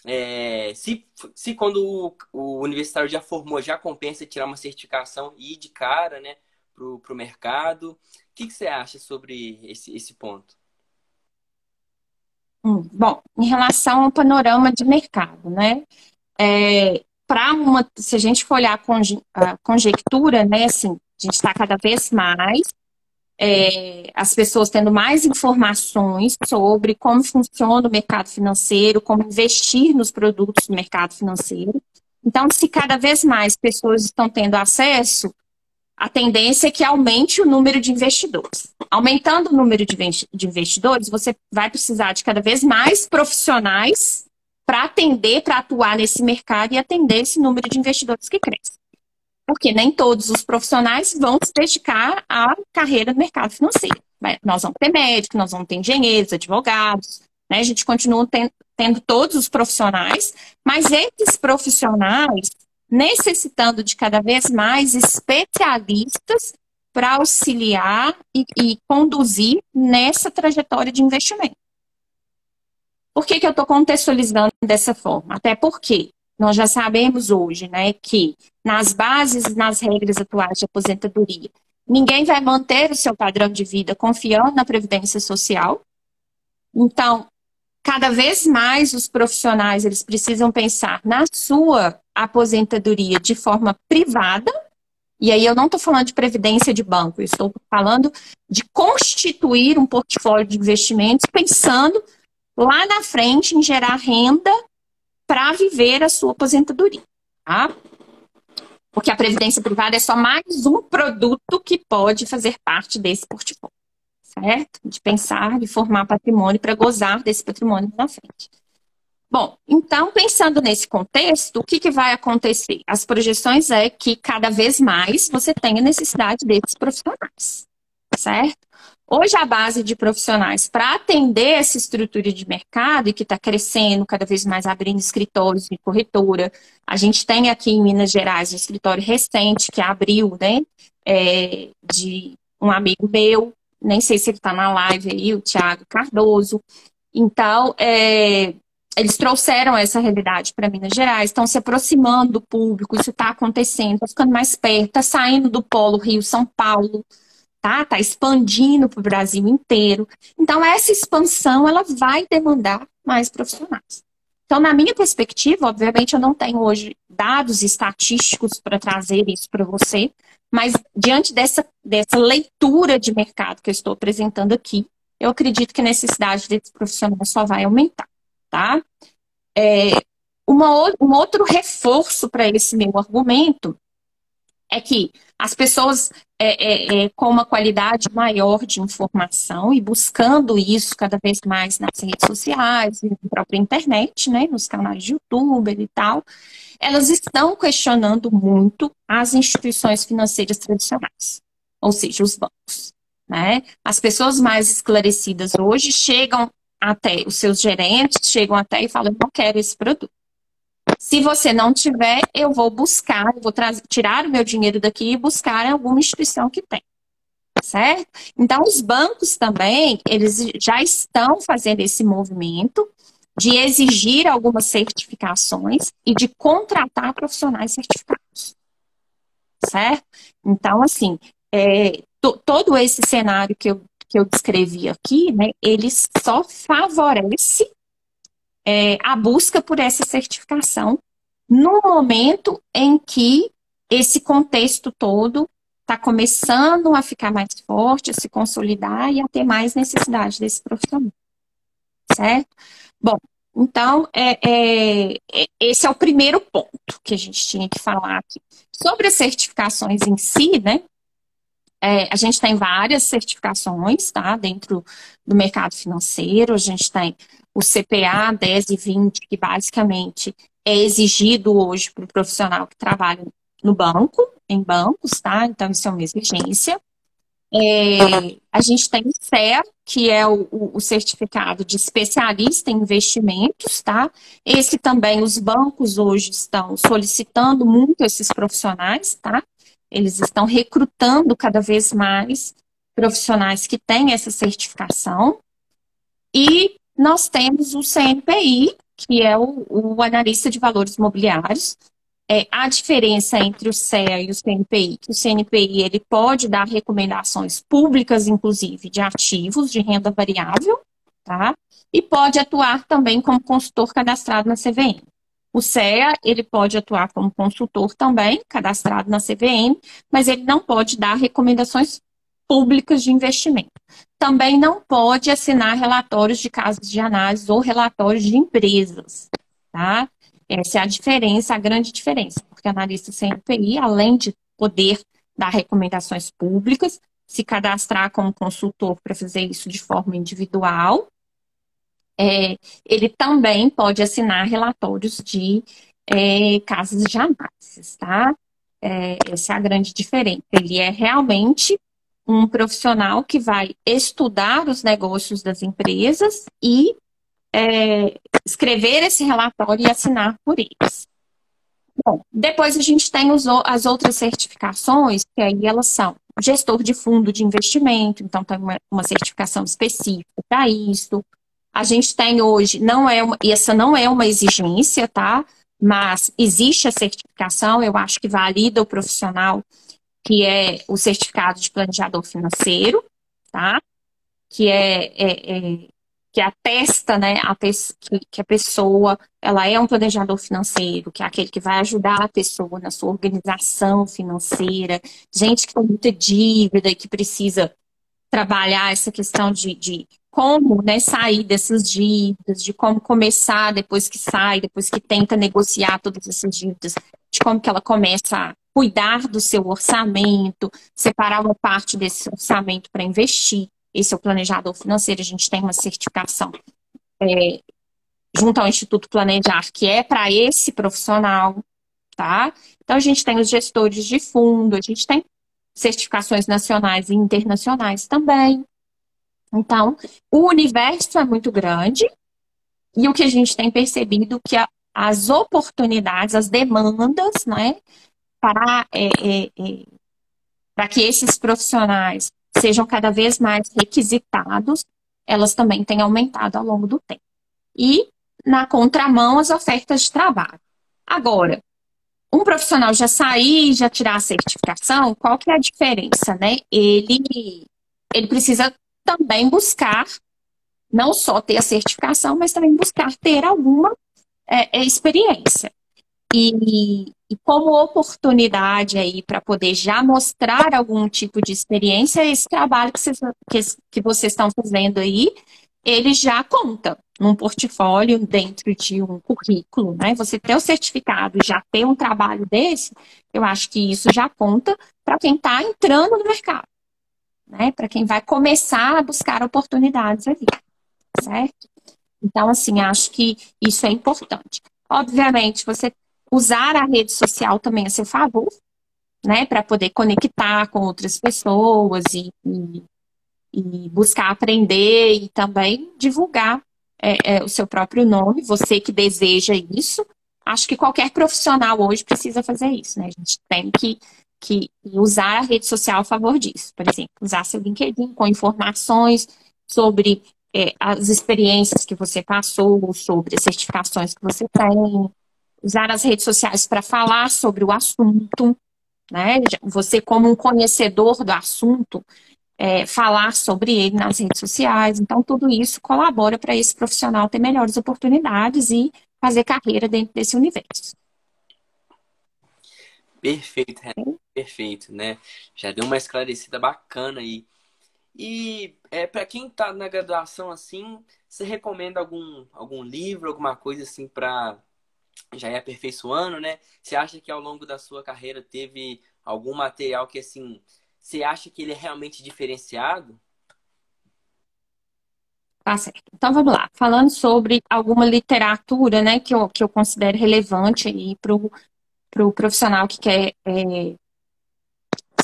Speaker 1: É, se, se quando o, o, universitário já formou, já compensa tirar uma certificação e ir de cara né, para o mercado? O que, que, você acha sobre esse, esse ponto?
Speaker 2: Hum, bom, em relação ao panorama de mercado, né? É, para uma, se a gente for olhar a, conje, a conjectura, né, assim, a gente está cada vez mais é, as pessoas tendo mais informações sobre como funciona o mercado financeiro, como investir nos produtos do mercado financeiro. Então, se cada vez mais pessoas estão tendo acesso, a tendência é que aumente o número de investidores. Aumentando o número de investidores, você vai precisar de cada vez mais profissionais para atender, para atuar nesse mercado e atender esse número de investidores que cresce porque nem todos os profissionais vão se dedicar à carreira no mercado financeiro. Nós vamos ter médicos, nós vamos ter engenheiros, advogados, né? A gente continua tendo, tendo todos os profissionais, mas esses profissionais necessitando de cada vez mais especialistas para auxiliar e, e, conduzir nessa trajetória de investimento. Por que, que eu estou contextualizando dessa forma? Até porque nós já sabemos hoje, né, que nas bases e nas regras atuais de aposentadoria, ninguém vai manter o seu padrão de vida confiando na previdência social. Então, cada vez mais os profissionais eles precisam pensar na sua aposentadoria de forma privada. E aí eu não estou falando de previdência de banco, eu estou falando de constituir um portfólio de investimentos pensando lá na frente em gerar renda para viver a sua aposentadoria. Tá? Porque a previdência privada é só mais um produto que pode fazer parte desse portfólio. Certo? De pensar, de formar patrimônio para gozar desse patrimônio na frente. Bom, então, pensando nesse contexto, o que, que vai acontecer? As projeções é que cada vez mais você tenha necessidade desses profissionais, certo? Hoje, a base de profissionais para atender essa estrutura de mercado e que está crescendo, cada vez mais abrindo escritórios de corretora. A gente tem aqui em Minas Gerais um escritório recente que abriu, né? É, de um amigo meu, nem sei se ele está na live aí, o Thiago Cardoso. Então, é, eles trouxeram essa realidade para Minas Gerais, estão se aproximando do público, isso está acontecendo, está ficando mais perto, está saindo do polo Rio-São Paulo tá? Tá expandindo para o Brasil inteiro. Então, essa expansão, ela vai demandar mais profissionais. Então, na minha perspectiva, obviamente, eu não tenho hoje dados estatísticos para trazer isso para você, mas diante dessa, dessa leitura de mercado que eu estou apresentando aqui, eu acredito que a necessidade desses profissionais só vai aumentar. tá? É, uma, um outro reforço para esse meu argumento é que as pessoas é, é, é, com uma qualidade maior de informação e buscando isso cada vez mais nas redes sociais, na própria internet, né, nos canais de YouTube e tal, elas estão questionando muito as instituições financeiras tradicionais, ou seja, os bancos. Né? As pessoas mais esclarecidas hoje chegam até, os seus gerentes chegam até e falam, não quero esse produto. Se você não tiver, eu vou buscar, eu vou tirar o meu dinheiro daqui e buscar em alguma instituição que tem. Certo? Então, os bancos também, eles já estão fazendo esse movimento de exigir algumas certificações e de contratar profissionais certificados. Certo? Então, assim, é, todo esse cenário que eu, que eu descrevi aqui, né, ele só favorece é, a busca por essa certificação no momento em que esse contexto todo está começando a ficar mais forte, a se consolidar e a ter mais necessidade desse profissional. Certo? Bom, então, é, é, é, esse é o primeiro ponto que a gente tinha que falar aqui. Sobre as certificações em si, né? É, a gente tem várias certificações, tá? Dentro do mercado financeiro, a gente tem o CPA 10 e 20, que basicamente é exigido hoje para o profissional que trabalha no banco, em bancos, tá? Então, isso é uma exigência. É, a gente tem o CEA, que é o, o, certificado de especialista em investimentos, tá? Esse também os bancos hoje estão solicitando muito esses profissionais, tá? Eles estão recrutando cada vez mais profissionais que têm essa certificação. E nós temos o CNPI, que é o, o analista de valores imobiliários. É, a diferença entre o CEA e o CNPI, que o CNPI ele pode dar recomendações públicas, inclusive, de ativos de renda variável, tá? E pode atuar também como consultor cadastrado na CVM. O CEA, ele pode atuar como consultor também, cadastrado na CVM, mas ele não pode dar recomendações públicas de investimento. Também não pode assinar relatórios de casos de análise ou relatórios de empresas, tá? Essa é a diferença, a grande diferença, porque analista CNPI, além de poder dar recomendações públicas, se cadastrar como consultor para fazer isso de forma individual, é, ele também pode assinar relatórios de é, de análise, tá? É, essa é a grande diferença. Ele é realmente um profissional que vai estudar os negócios das empresas e é, escrever esse relatório e assinar por eles. Bom, depois a gente tem os, as outras certificações, que aí elas são gestor de fundo de investimento, então tem uma, uma certificação específica para isso. A gente tem hoje, não é uma, essa não é uma exigência, tá? Mas existe a certificação, eu acho que valida o profissional que é o certificado de planejador financeiro, tá? Que é, é, é que atesta, né, a que, que a pessoa ela é um planejador financeiro, que é aquele que vai ajudar a pessoa na sua organização financeira, gente que tem muita dívida e que precisa trabalhar essa questão de, de como né, sair dessas dívidas, de como começar depois que sai, depois que tenta negociar todas essas dívidas, de como que ela começa a cuidar do seu orçamento, separar uma parte desse orçamento para investir. Esse é o planejador financeiro. A gente tem uma certificação é, junto ao Instituto Planejar, que é para esse profissional, tá? Então, a gente tem os gestores de fundo, a gente tem certificações nacionais e internacionais também. Então, o universo é muito grande e o que a gente tem percebido que a, as oportunidades, as demandas, né, para, é, é, é, para que esses profissionais sejam cada vez mais requisitados, elas também têm aumentado ao longo do tempo. E, na contramão, as ofertas de trabalho. Agora, um profissional já sair, já tirar a certificação, qual que é a diferença, né? Ele, ele precisa também buscar, não só ter a certificação, mas também buscar ter alguma é, é experiência. E, e como oportunidade aí para poder já mostrar algum tipo de experiência, esse trabalho que vocês, que, que vocês estão fazendo aí, ele já conta. num portfólio dentro de um currículo, né? Você ter o certificado já ter um trabalho desse, eu acho que isso já conta para quem está entrando no mercado, né? Para quem vai começar a buscar oportunidades ali, certo? Então, assim, acho que isso é importante. Obviamente, você usar a rede social também a seu favor, né? Para poder conectar com outras pessoas e, e, e buscar aprender e também divulgar é, é, o seu próprio nome, você que deseja isso. Acho que qualquer profissional hoje precisa fazer isso, né? A gente tem que, que usar a rede social a favor disso. Por exemplo, usar seu LinkedIn com informações sobre é, as experiências que você passou, sobre as certificações que você tem, usar as redes sociais para falar sobre o assunto, né? Você, como um conhecedor do assunto, é, falar sobre ele nas redes sociais. Então, tudo isso colabora para esse profissional ter melhores oportunidades e fazer carreira dentro desse universo.
Speaker 1: Perfeito, Renato. Perfeito, né? Já deu uma esclarecida bacana aí. E é, para quem está na graduação assim, você recomenda algum, algum livro, alguma coisa assim para já ir aperfeiçoando, né? Você acha que ao longo da sua carreira teve algum material que assim você acha que ele é realmente diferenciado?
Speaker 2: Tá certo. Então vamos lá. Falando sobre alguma literatura, né, que eu, que eu considero relevante aí para o pro profissional que quer é,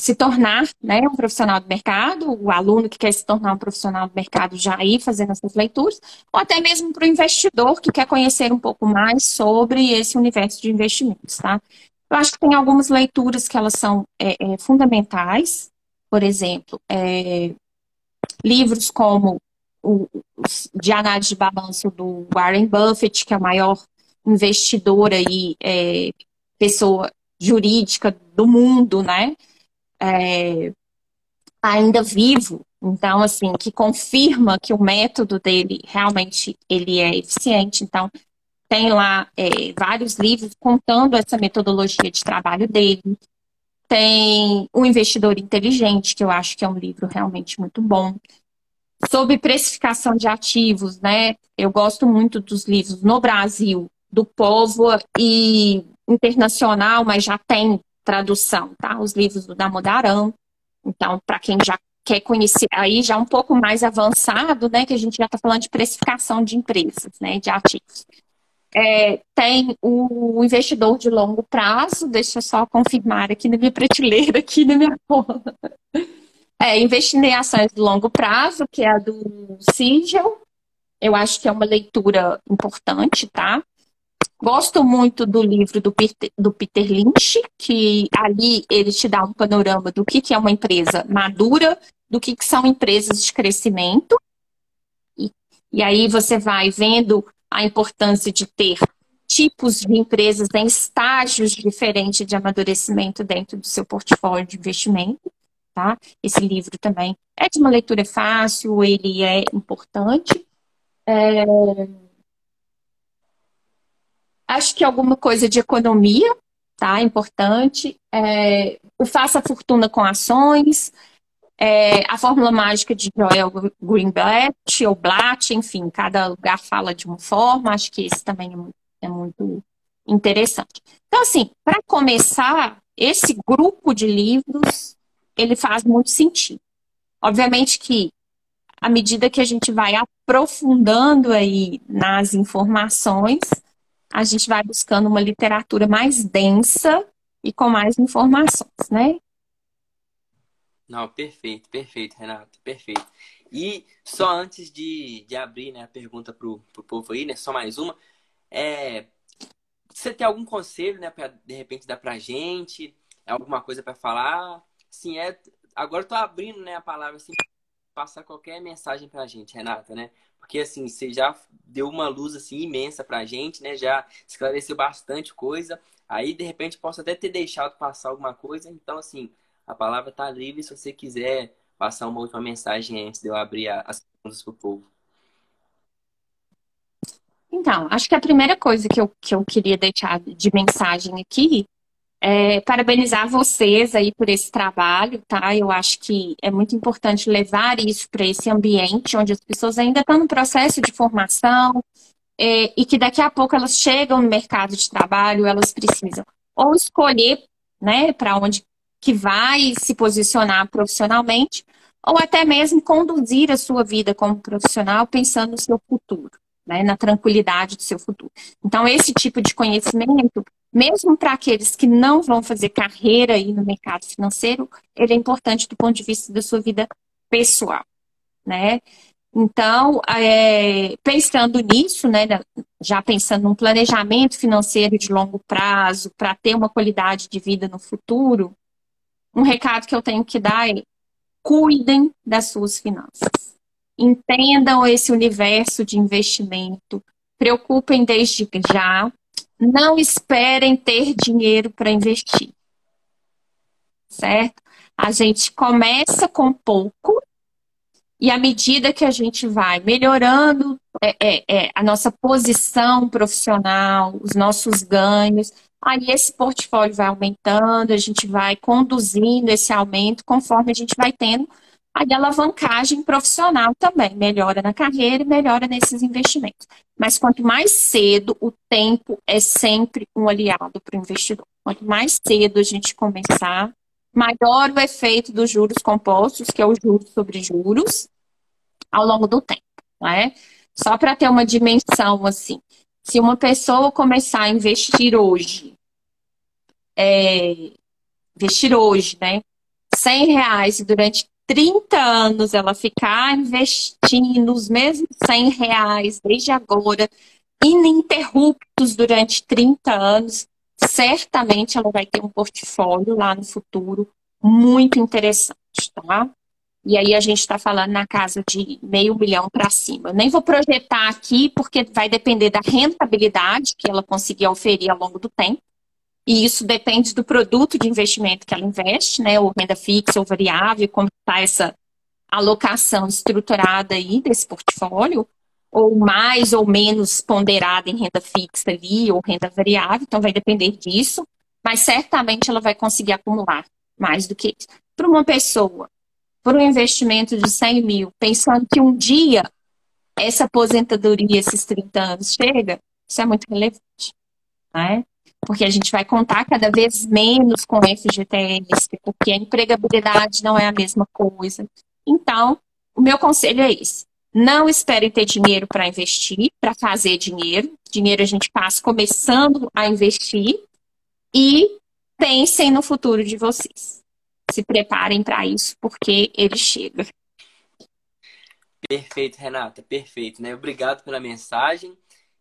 Speaker 2: se tornar né, um profissional do mercado, o aluno que quer se tornar um profissional do mercado já ir fazendo essas leituras, ou até mesmo para o investidor que quer conhecer um pouco mais sobre esse universo de investimentos, tá? Eu acho que tem algumas leituras que elas são é, é, fundamentais, por exemplo, é, livros como o, de análise de balanço do Warren Buffett, que é o maior investidor aí, é, pessoa jurídica do mundo, né? É, ainda vivo, então assim, que confirma que o método dele realmente ele é eficiente. Então, tem lá é, vários livros contando essa metodologia de trabalho dele. Tem O Investidor Inteligente, que eu acho que é um livro realmente muito bom. Sobre precificação de ativos, né? Eu gosto muito dos livros no Brasil, do Povo e internacional, mas já tem tradução, tá? Os livros do Damodaran. Então, para quem já quer conhecer, aí já um pouco mais avançado, né? Que a gente já está falando de precificação de empresas, né? De ativos. É, tem o investidor de longo prazo, deixa eu só confirmar aqui na minha prateleira, aqui na minha porra. É, investir em ações de longo prazo, que é a do Sigel. Eu acho que é uma leitura importante, tá? Gosto muito do livro do Peter, do Peter Lynch, que ali ele te dá um panorama do que, que é uma empresa madura, do que, que são empresas de crescimento. E, e aí você vai vendo a importância de ter tipos de empresas em estágios diferentes de amadurecimento dentro do seu portfólio de investimento, tá? Esse livro também é de uma leitura fácil, ele é importante. É... Acho que alguma coisa de economia, tá? Importante. É... O Faça Fortuna com Ações, é, a fórmula mágica de Joel Greenblatt ou Blatt, enfim, cada lugar fala de uma forma, acho que esse também é muito, é muito interessante. Então, assim, para começar, esse grupo de livros, ele faz muito sentido. Obviamente que, à medida que a gente vai aprofundando aí nas informações, a gente vai buscando uma literatura mais densa e com mais informações, né?
Speaker 1: Não, perfeito, perfeito, Renato, perfeito. E só antes de, de abrir né, a pergunta pro, pro povo aí, né? Só mais uma. É, você tem algum conselho, né, para de repente dar pra gente? Alguma coisa para falar? Sim, é. Agora tô abrindo, né, a palavra assim, passar qualquer mensagem pra gente, Renata, né? Porque assim, você já deu uma luz assim imensa pra gente, né? Já esclareceu bastante coisa. Aí, de repente, posso até ter deixado passar alguma coisa. Então, assim, a palavra está livre se você quiser passar uma última mensagem antes de eu abrir as perguntas para o povo.
Speaker 2: Então, acho que a primeira coisa que eu, que eu queria deixar de mensagem aqui é, parabenizar vocês aí por esse trabalho, tá? Eu acho que é muito importante levar isso para esse ambiente onde as pessoas ainda estão no processo de formação é, e que daqui a pouco elas chegam no mercado de trabalho, elas precisam ou escolher, né, para onde que vai se posicionar profissionalmente, ou até mesmo conduzir a sua vida como profissional pensando no seu futuro, né, na tranquilidade do seu futuro. Então, esse tipo de conhecimento mesmo para aqueles que não vão fazer carreira aí no mercado financeiro, ele é importante do ponto de vista da sua vida pessoal, né? Então, é, pensando nisso, né, já pensando num planejamento financeiro de longo prazo para ter uma qualidade de vida no futuro, um recado que eu tenho que dar é cuidem das suas finanças. Entendam esse universo de investimento, preocupem desde já não esperem ter dinheiro para investir. Certo? A gente começa com pouco e à medida que a gente vai melhorando é, é, é, a nossa posição profissional, os nossos ganhos, aí esse portfólio vai aumentando, a gente vai conduzindo esse aumento conforme a gente vai tendo A alavancagem profissional também melhora na carreira e melhora nesses investimentos. Mas quanto mais cedo, o tempo é sempre um aliado para o investidor. Quanto mais cedo a gente começar, maior o efeito dos juros compostos, que é o juros sobre juros, ao longo do tempo. Né? Só para ter uma dimensão assim. Se uma pessoa começar a investir hoje, é, investir hoje, né? 100 reais durante 30 anos ela ficar investindo os mesmos 100 reais desde agora, ininterruptos durante 30 anos, certamente ela vai ter um portfólio lá no futuro muito interessante, tá? E aí a gente está falando na casa de meio milhão para cima. Eu nem vou projetar aqui, porque vai depender da rentabilidade que ela conseguir oferir ao longo do tempo. E isso depende do produto de investimento que ela investe, né? Ou renda fixa ou variável, como está essa alocação estruturada aí desse portfólio, ou mais ou menos ponderada em renda fixa ali, ou renda variável, então vai depender disso, mas certamente ela vai conseguir acumular mais do que isso. Para uma pessoa, por um investimento de 100 mil, pensando que um dia essa aposentadoria, esses 30 anos, chega, isso é muito relevante. Né? Porque a gente vai contar cada vez menos com FGTS, porque a empregabilidade não é a mesma coisa. Então, o meu conselho é esse. Não esperem ter dinheiro para investir, para fazer dinheiro. Dinheiro a gente faz começando a investir e pensem no futuro de vocês. Se preparem para isso, porque ele chega.
Speaker 1: Perfeito, Renata, perfeito, né? Obrigado pela mensagem.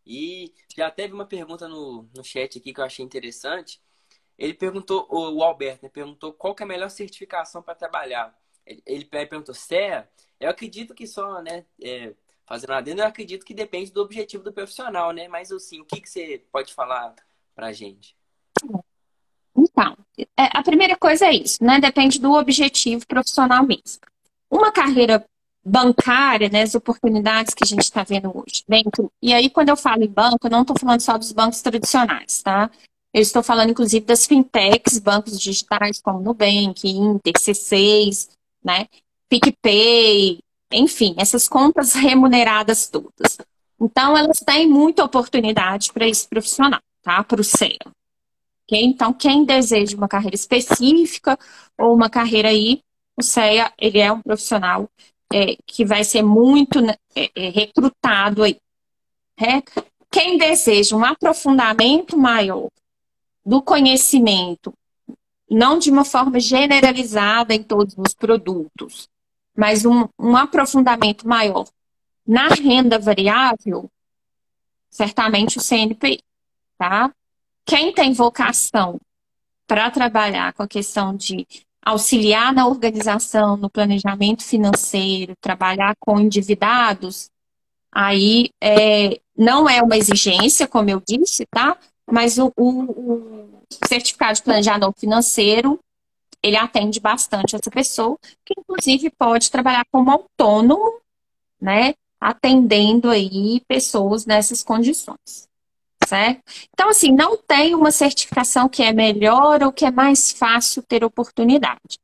Speaker 1: E já teve uma pergunta no, no chat aqui que eu achei interessante. Ele perguntou, o Alberto, né, perguntou qual é a melhor certificação para trabalhar. Ele, ele perguntou, CEA, eu acredito que só, né, é, fazendo adendo, eu acredito que depende do objetivo do profissional, né? Mas assim, o que, que você pode falar para a gente?
Speaker 2: Então, é, a primeira coisa é isso, né? Depende do objetivo profissional mesmo. Uma carreira bancária, né, as oportunidades que a gente está vendo hoje dentro. E aí, quando eu falo em banco, eu não estou falando só dos bancos tradicionais, tá? Eu estou falando, inclusive, das fintechs, bancos digitais como Nubank, Inter, C6, né? PicPay, enfim, essas contas remuneradas todas. Então, elas têm muita oportunidade para esse profissional, tá? Para o CEA. Okay? Então, quem deseja uma carreira específica ou uma carreira aí, o CEA, ele é um profissional é, que vai ser muito né, é, é, recrutado aí. É? Quem deseja um aprofundamento maior do conhecimento, não de uma forma generalizada em todos os produtos, mas um, um aprofundamento maior na renda variável, certamente o CNPI, tá? Quem tem vocação para trabalhar com a questão de auxiliar na organização, no planejamento financeiro, trabalhar com endividados, aí é, não é uma exigência, como eu disse, tá? Mas o, o, o certificado de planejador financeiro, ele atende bastante essa pessoa, que inclusive pode trabalhar como autônomo, né? Atendendo aí pessoas nessas condições. Certo? Então, assim, não tem uma certificação que é melhor ou que é mais fácil ter oportunidade.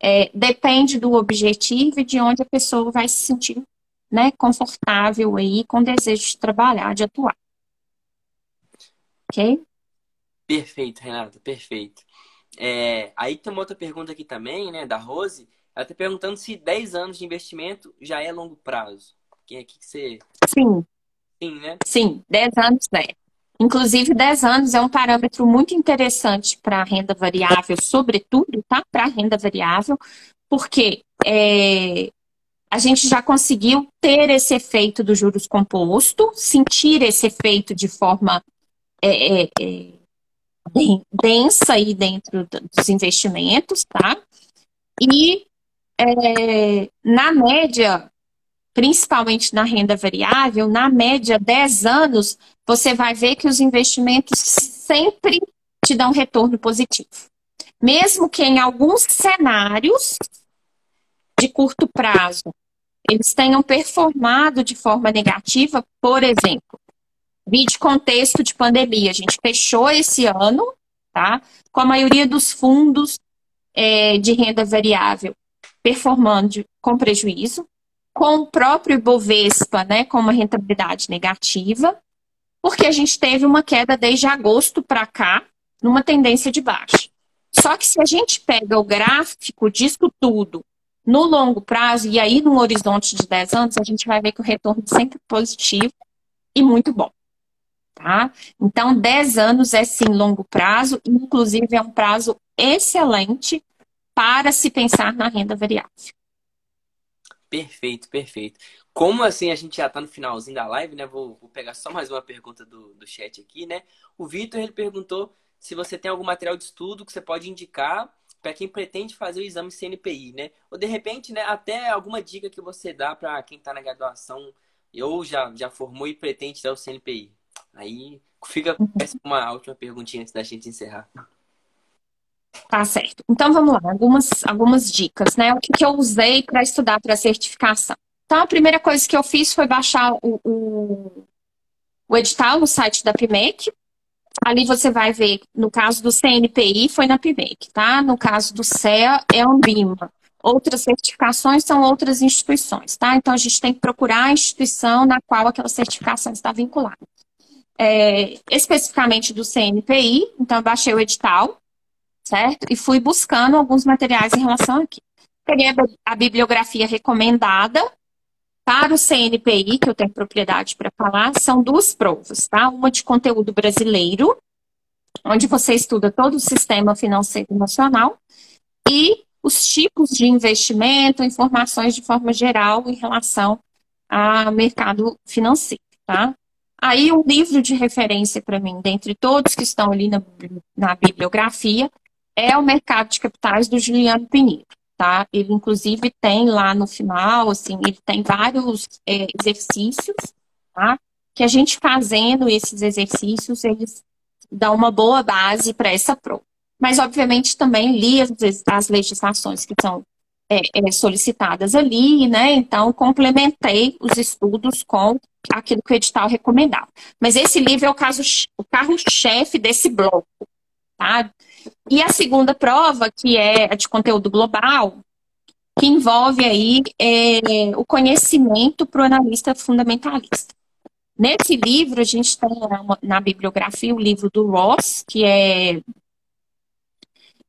Speaker 2: É, depende do objetivo e de onde a pessoa vai se sentir né, confortável aí, com desejo de trabalhar, de atuar. Ok?
Speaker 1: Perfeito, Renata, perfeito. É, aí tem uma outra pergunta aqui também, né, da Rose. Ela está perguntando se 10 anos de investimento já é longo prazo. Quem aqui que você.
Speaker 2: Sim.
Speaker 1: Sim, né?
Speaker 2: Sim, 10 anos é. Inclusive, 10 anos é um parâmetro muito interessante para a renda variável, sobretudo, tá? Para a renda variável, porque é, a gente já conseguiu ter esse efeito do juros composto, sentir esse efeito de forma é, é, é densa aí dentro dos investimentos, tá? E é, na média, principalmente na renda variável, na média 10 anos, você vai ver que os investimentos sempre te dão retorno positivo. Mesmo que em alguns cenários de curto prazo eles tenham performado de forma negativa, por exemplo, vídeo contexto de pandemia, a gente fechou esse ano, tá? Com a maioria dos fundos é, de renda variável performando com prejuízo, com o próprio Bovespa, né, com uma rentabilidade negativa, porque a gente teve uma queda desde agosto para cá, numa tendência de baixa. Só que se a gente pega o gráfico disso tudo no longo prazo, e aí num horizonte de 10 anos, a gente vai ver que o retorno é sempre positivo e muito bom. Tá? Então, 10 anos é sim longo prazo, inclusive é um prazo excelente para se pensar na renda variável.
Speaker 1: Perfeito, perfeito. Como assim a gente já está no finalzinho da live, né? Vou, vou, pegar só mais uma pergunta do, do chat aqui, né? O Vitor ele perguntou se você tem algum material de estudo que você pode indicar para quem pretende fazer o exame CNPI, né? Ou de repente, né, até alguma dica que você dá para quem está na graduação ou já, já formou e pretende dar o CNPI. Aí fica uma última perguntinha antes da gente encerrar.
Speaker 2: Tá certo. Então vamos lá, algumas, algumas dicas, né? O que, que eu usei para estudar para certificação. Então, a primeira coisa que eu fiz foi baixar o, o, o edital no site da PIMEC. Ali você vai ver, no caso do CNPI, foi na PIMEC, tá? No caso do CEA, é a Ambima. Outras certificações são outras instituições, tá? Então, a gente tem que procurar a instituição na qual aquela certificação está vinculada. É, especificamente do CNPI, então, eu baixei o edital, certo? E fui buscando alguns materiais em relação aqui. Peguei a bibliografia recomendada para o CNPI, que eu tenho propriedade para falar, são duas provas, tá? Uma de conteúdo brasileiro, onde você estuda todo o sistema financeiro nacional, e os tipos de investimento, informações de forma geral em relação ao mercado financeiro, tá? Aí, um livro de referência para mim, dentre todos que estão ali na, na bibliografia, é o mercado de capitais do Juliano Pinheiro, tá? Ele, inclusive, tem lá no final, assim, ele tem vários é, exercícios, tá? Que a gente fazendo esses exercícios, eles dão uma boa base para essa prova. Mas, obviamente, também li as, as legislações que são é, é, solicitadas ali, né? Então, complementei os estudos com aquilo que o edital recomendava. Mas esse livro é o, caso, o carro-chefe desse bloco, tá? E a segunda prova, que é a de conteúdo global, que envolve aí é, o conhecimento para o analista fundamentalista. Nesse livro, a gente tem na bibliografia o livro do Ross, que é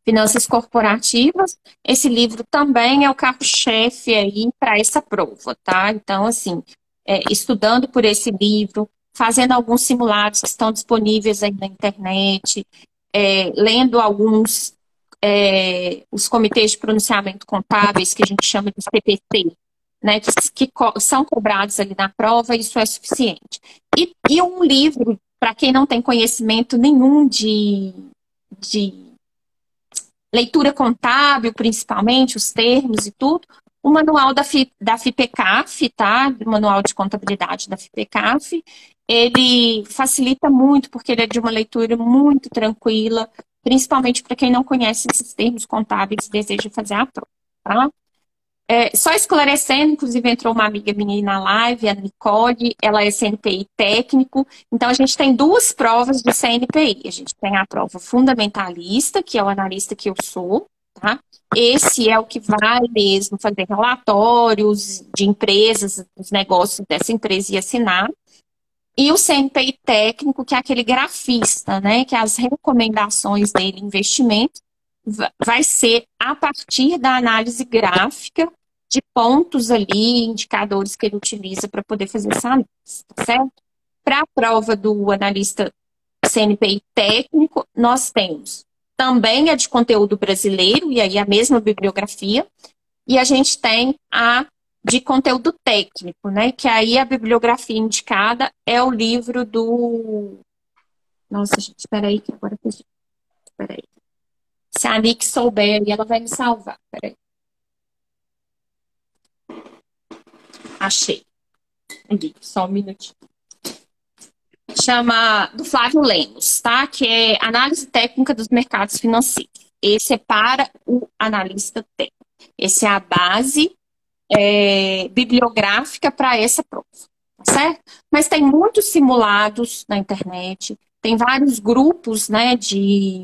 Speaker 2: Finanças Corporativas. Esse livro também é o carro-chefe aí para essa prova, tá? Então, assim, é, estudando por esse livro, fazendo alguns simulados que estão disponíveis aí na internet, é, lendo alguns é, os comitês de pronunciamento contábeis, que a gente chama de CPC, né, que, que co são cobrados ali na prova, isso é suficiente. E, e um livro, para quem não tem conhecimento nenhum de, de leitura contábil, principalmente, os termos e tudo, o manual da, FI, da FIPECAF, tá? O manual de contabilidade da FIPECAF, ele facilita muito, porque ele é de uma leitura muito tranquila, principalmente para quem não conhece esses termos contábeis e deseja fazer a prova, tá? é, só esclarecendo, inclusive entrou uma amiga minha na live, a Nicole, ela é CNPI técnico. Então, a gente tem duas provas de CNPI. A gente tem a prova fundamentalista, que é o analista que eu sou, tá? Esse é o que vai mesmo fazer relatórios de empresas, dos negócios dessa empresa e assinar. E o CNPI técnico, que é aquele grafista, né? Que é as recomendações dele, investimento, vai ser a partir da análise gráfica de pontos ali, indicadores que ele utiliza para poder fazer essa análise, tá certo? Para a prova do analista CNPI técnico, nós temos também a de conteúdo brasileiro, e aí a mesma bibliografia, e a gente tem a de conteúdo técnico, né? Que aí a bibliografia indicada é o livro do. Nossa, gente, espera aí, que agora eu Espera aí. Se a Nick souber, ela vai me salvar. Espera aí. Achei. Aqui, só um minutinho. Chama do Flávio Lemos, tá? Que é análise técnica dos mercados financeiros. Esse é para o analista técnico. Esse é a base é, bibliográfica para essa prova, tá certo? Mas tem muitos simulados na internet, tem vários grupos, né, de,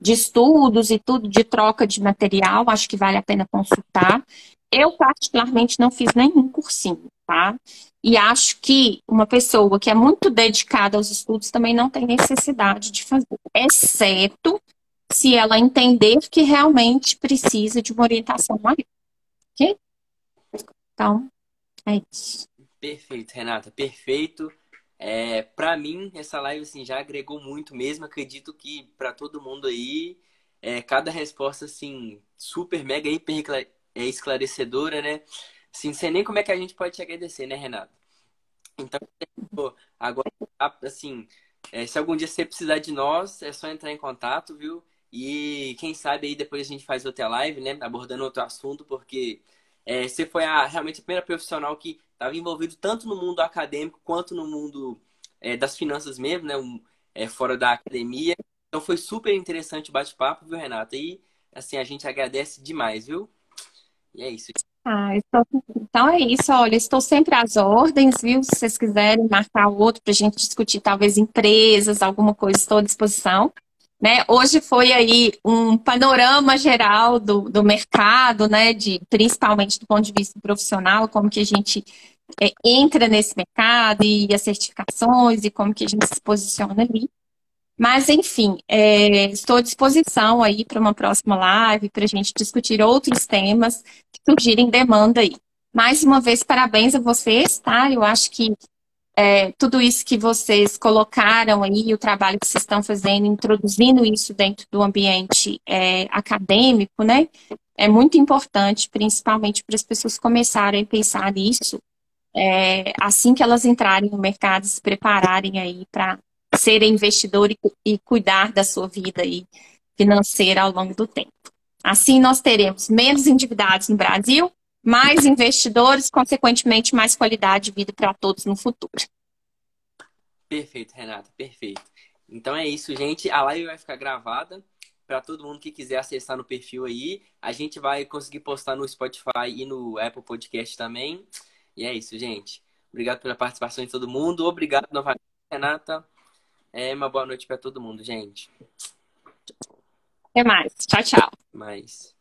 Speaker 2: de estudos e tudo, de troca de material, acho que vale a pena consultar. Eu, particularmente, não fiz nenhum cursinho, tá? E acho que uma pessoa que é muito dedicada aos estudos também não tem necessidade de fazer, exceto se ela entender que realmente precisa de uma orientação maior. Ok? Então, é isso.
Speaker 1: Perfeito, Renata, perfeito. É, para mim, essa live assim, já agregou muito mesmo. Acredito que para todo mundo aí, é, cada resposta assim, super, mega, hiper é esclarecedora, né? Assim, sei nem como é que a gente pode te agradecer, né, Renato? Então, agora, assim, é, se algum dia você precisar de nós, é só entrar em contato, viu? E quem sabe aí depois a gente faz outra live, né? Abordando outro assunto, porque é, você foi a, realmente a primeira profissional que estava envolvido tanto no mundo acadêmico quanto no mundo é, das finanças mesmo, né? Um, é, fora da academia. Então foi super interessante o bate-papo, viu, Renata? E assim, a gente agradece demais, viu? E é isso.
Speaker 2: Ah, estou... Então é isso, olha, estou sempre às ordens, viu? Se vocês quiserem marcar outro para a gente discutir, talvez empresas, alguma coisa, estou à disposição. Né? Hoje foi aí um panorama geral do, do mercado, né? De, principalmente do ponto de vista profissional, como que a gente é, entra nesse mercado e as certificações e como que a gente se posiciona ali. Mas, enfim, é, estou à disposição aí para uma próxima live, para a gente discutir outros temas que surgirem demanda aí. Mais uma vez, parabéns a vocês, tá? Eu acho que é, tudo isso que vocês colocaram aí, o trabalho que vocês estão fazendo, introduzindo isso dentro do ambiente é, acadêmico, né? É muito importante, principalmente para as pessoas começarem a pensar nisso é, assim que elas entrarem no mercado, se prepararem aí para ser investidor e, e cuidar da sua vida aí financeira ao longo do tempo. Assim, nós teremos menos endividados no Brasil, mais investidores, consequentemente, mais qualidade de vida para todos no futuro.
Speaker 1: Perfeito, Renata, perfeito. Então é isso, gente. A live vai ficar gravada para todo mundo que quiser acessar no perfil aí. A gente vai conseguir postar no Spotify e no Apple Podcast também. E é isso, gente. Obrigado pela participação de todo mundo. Obrigado novamente, Renata. É uma boa noite para todo mundo, gente.
Speaker 2: Até mais. Tchau, tchau.
Speaker 1: Mais.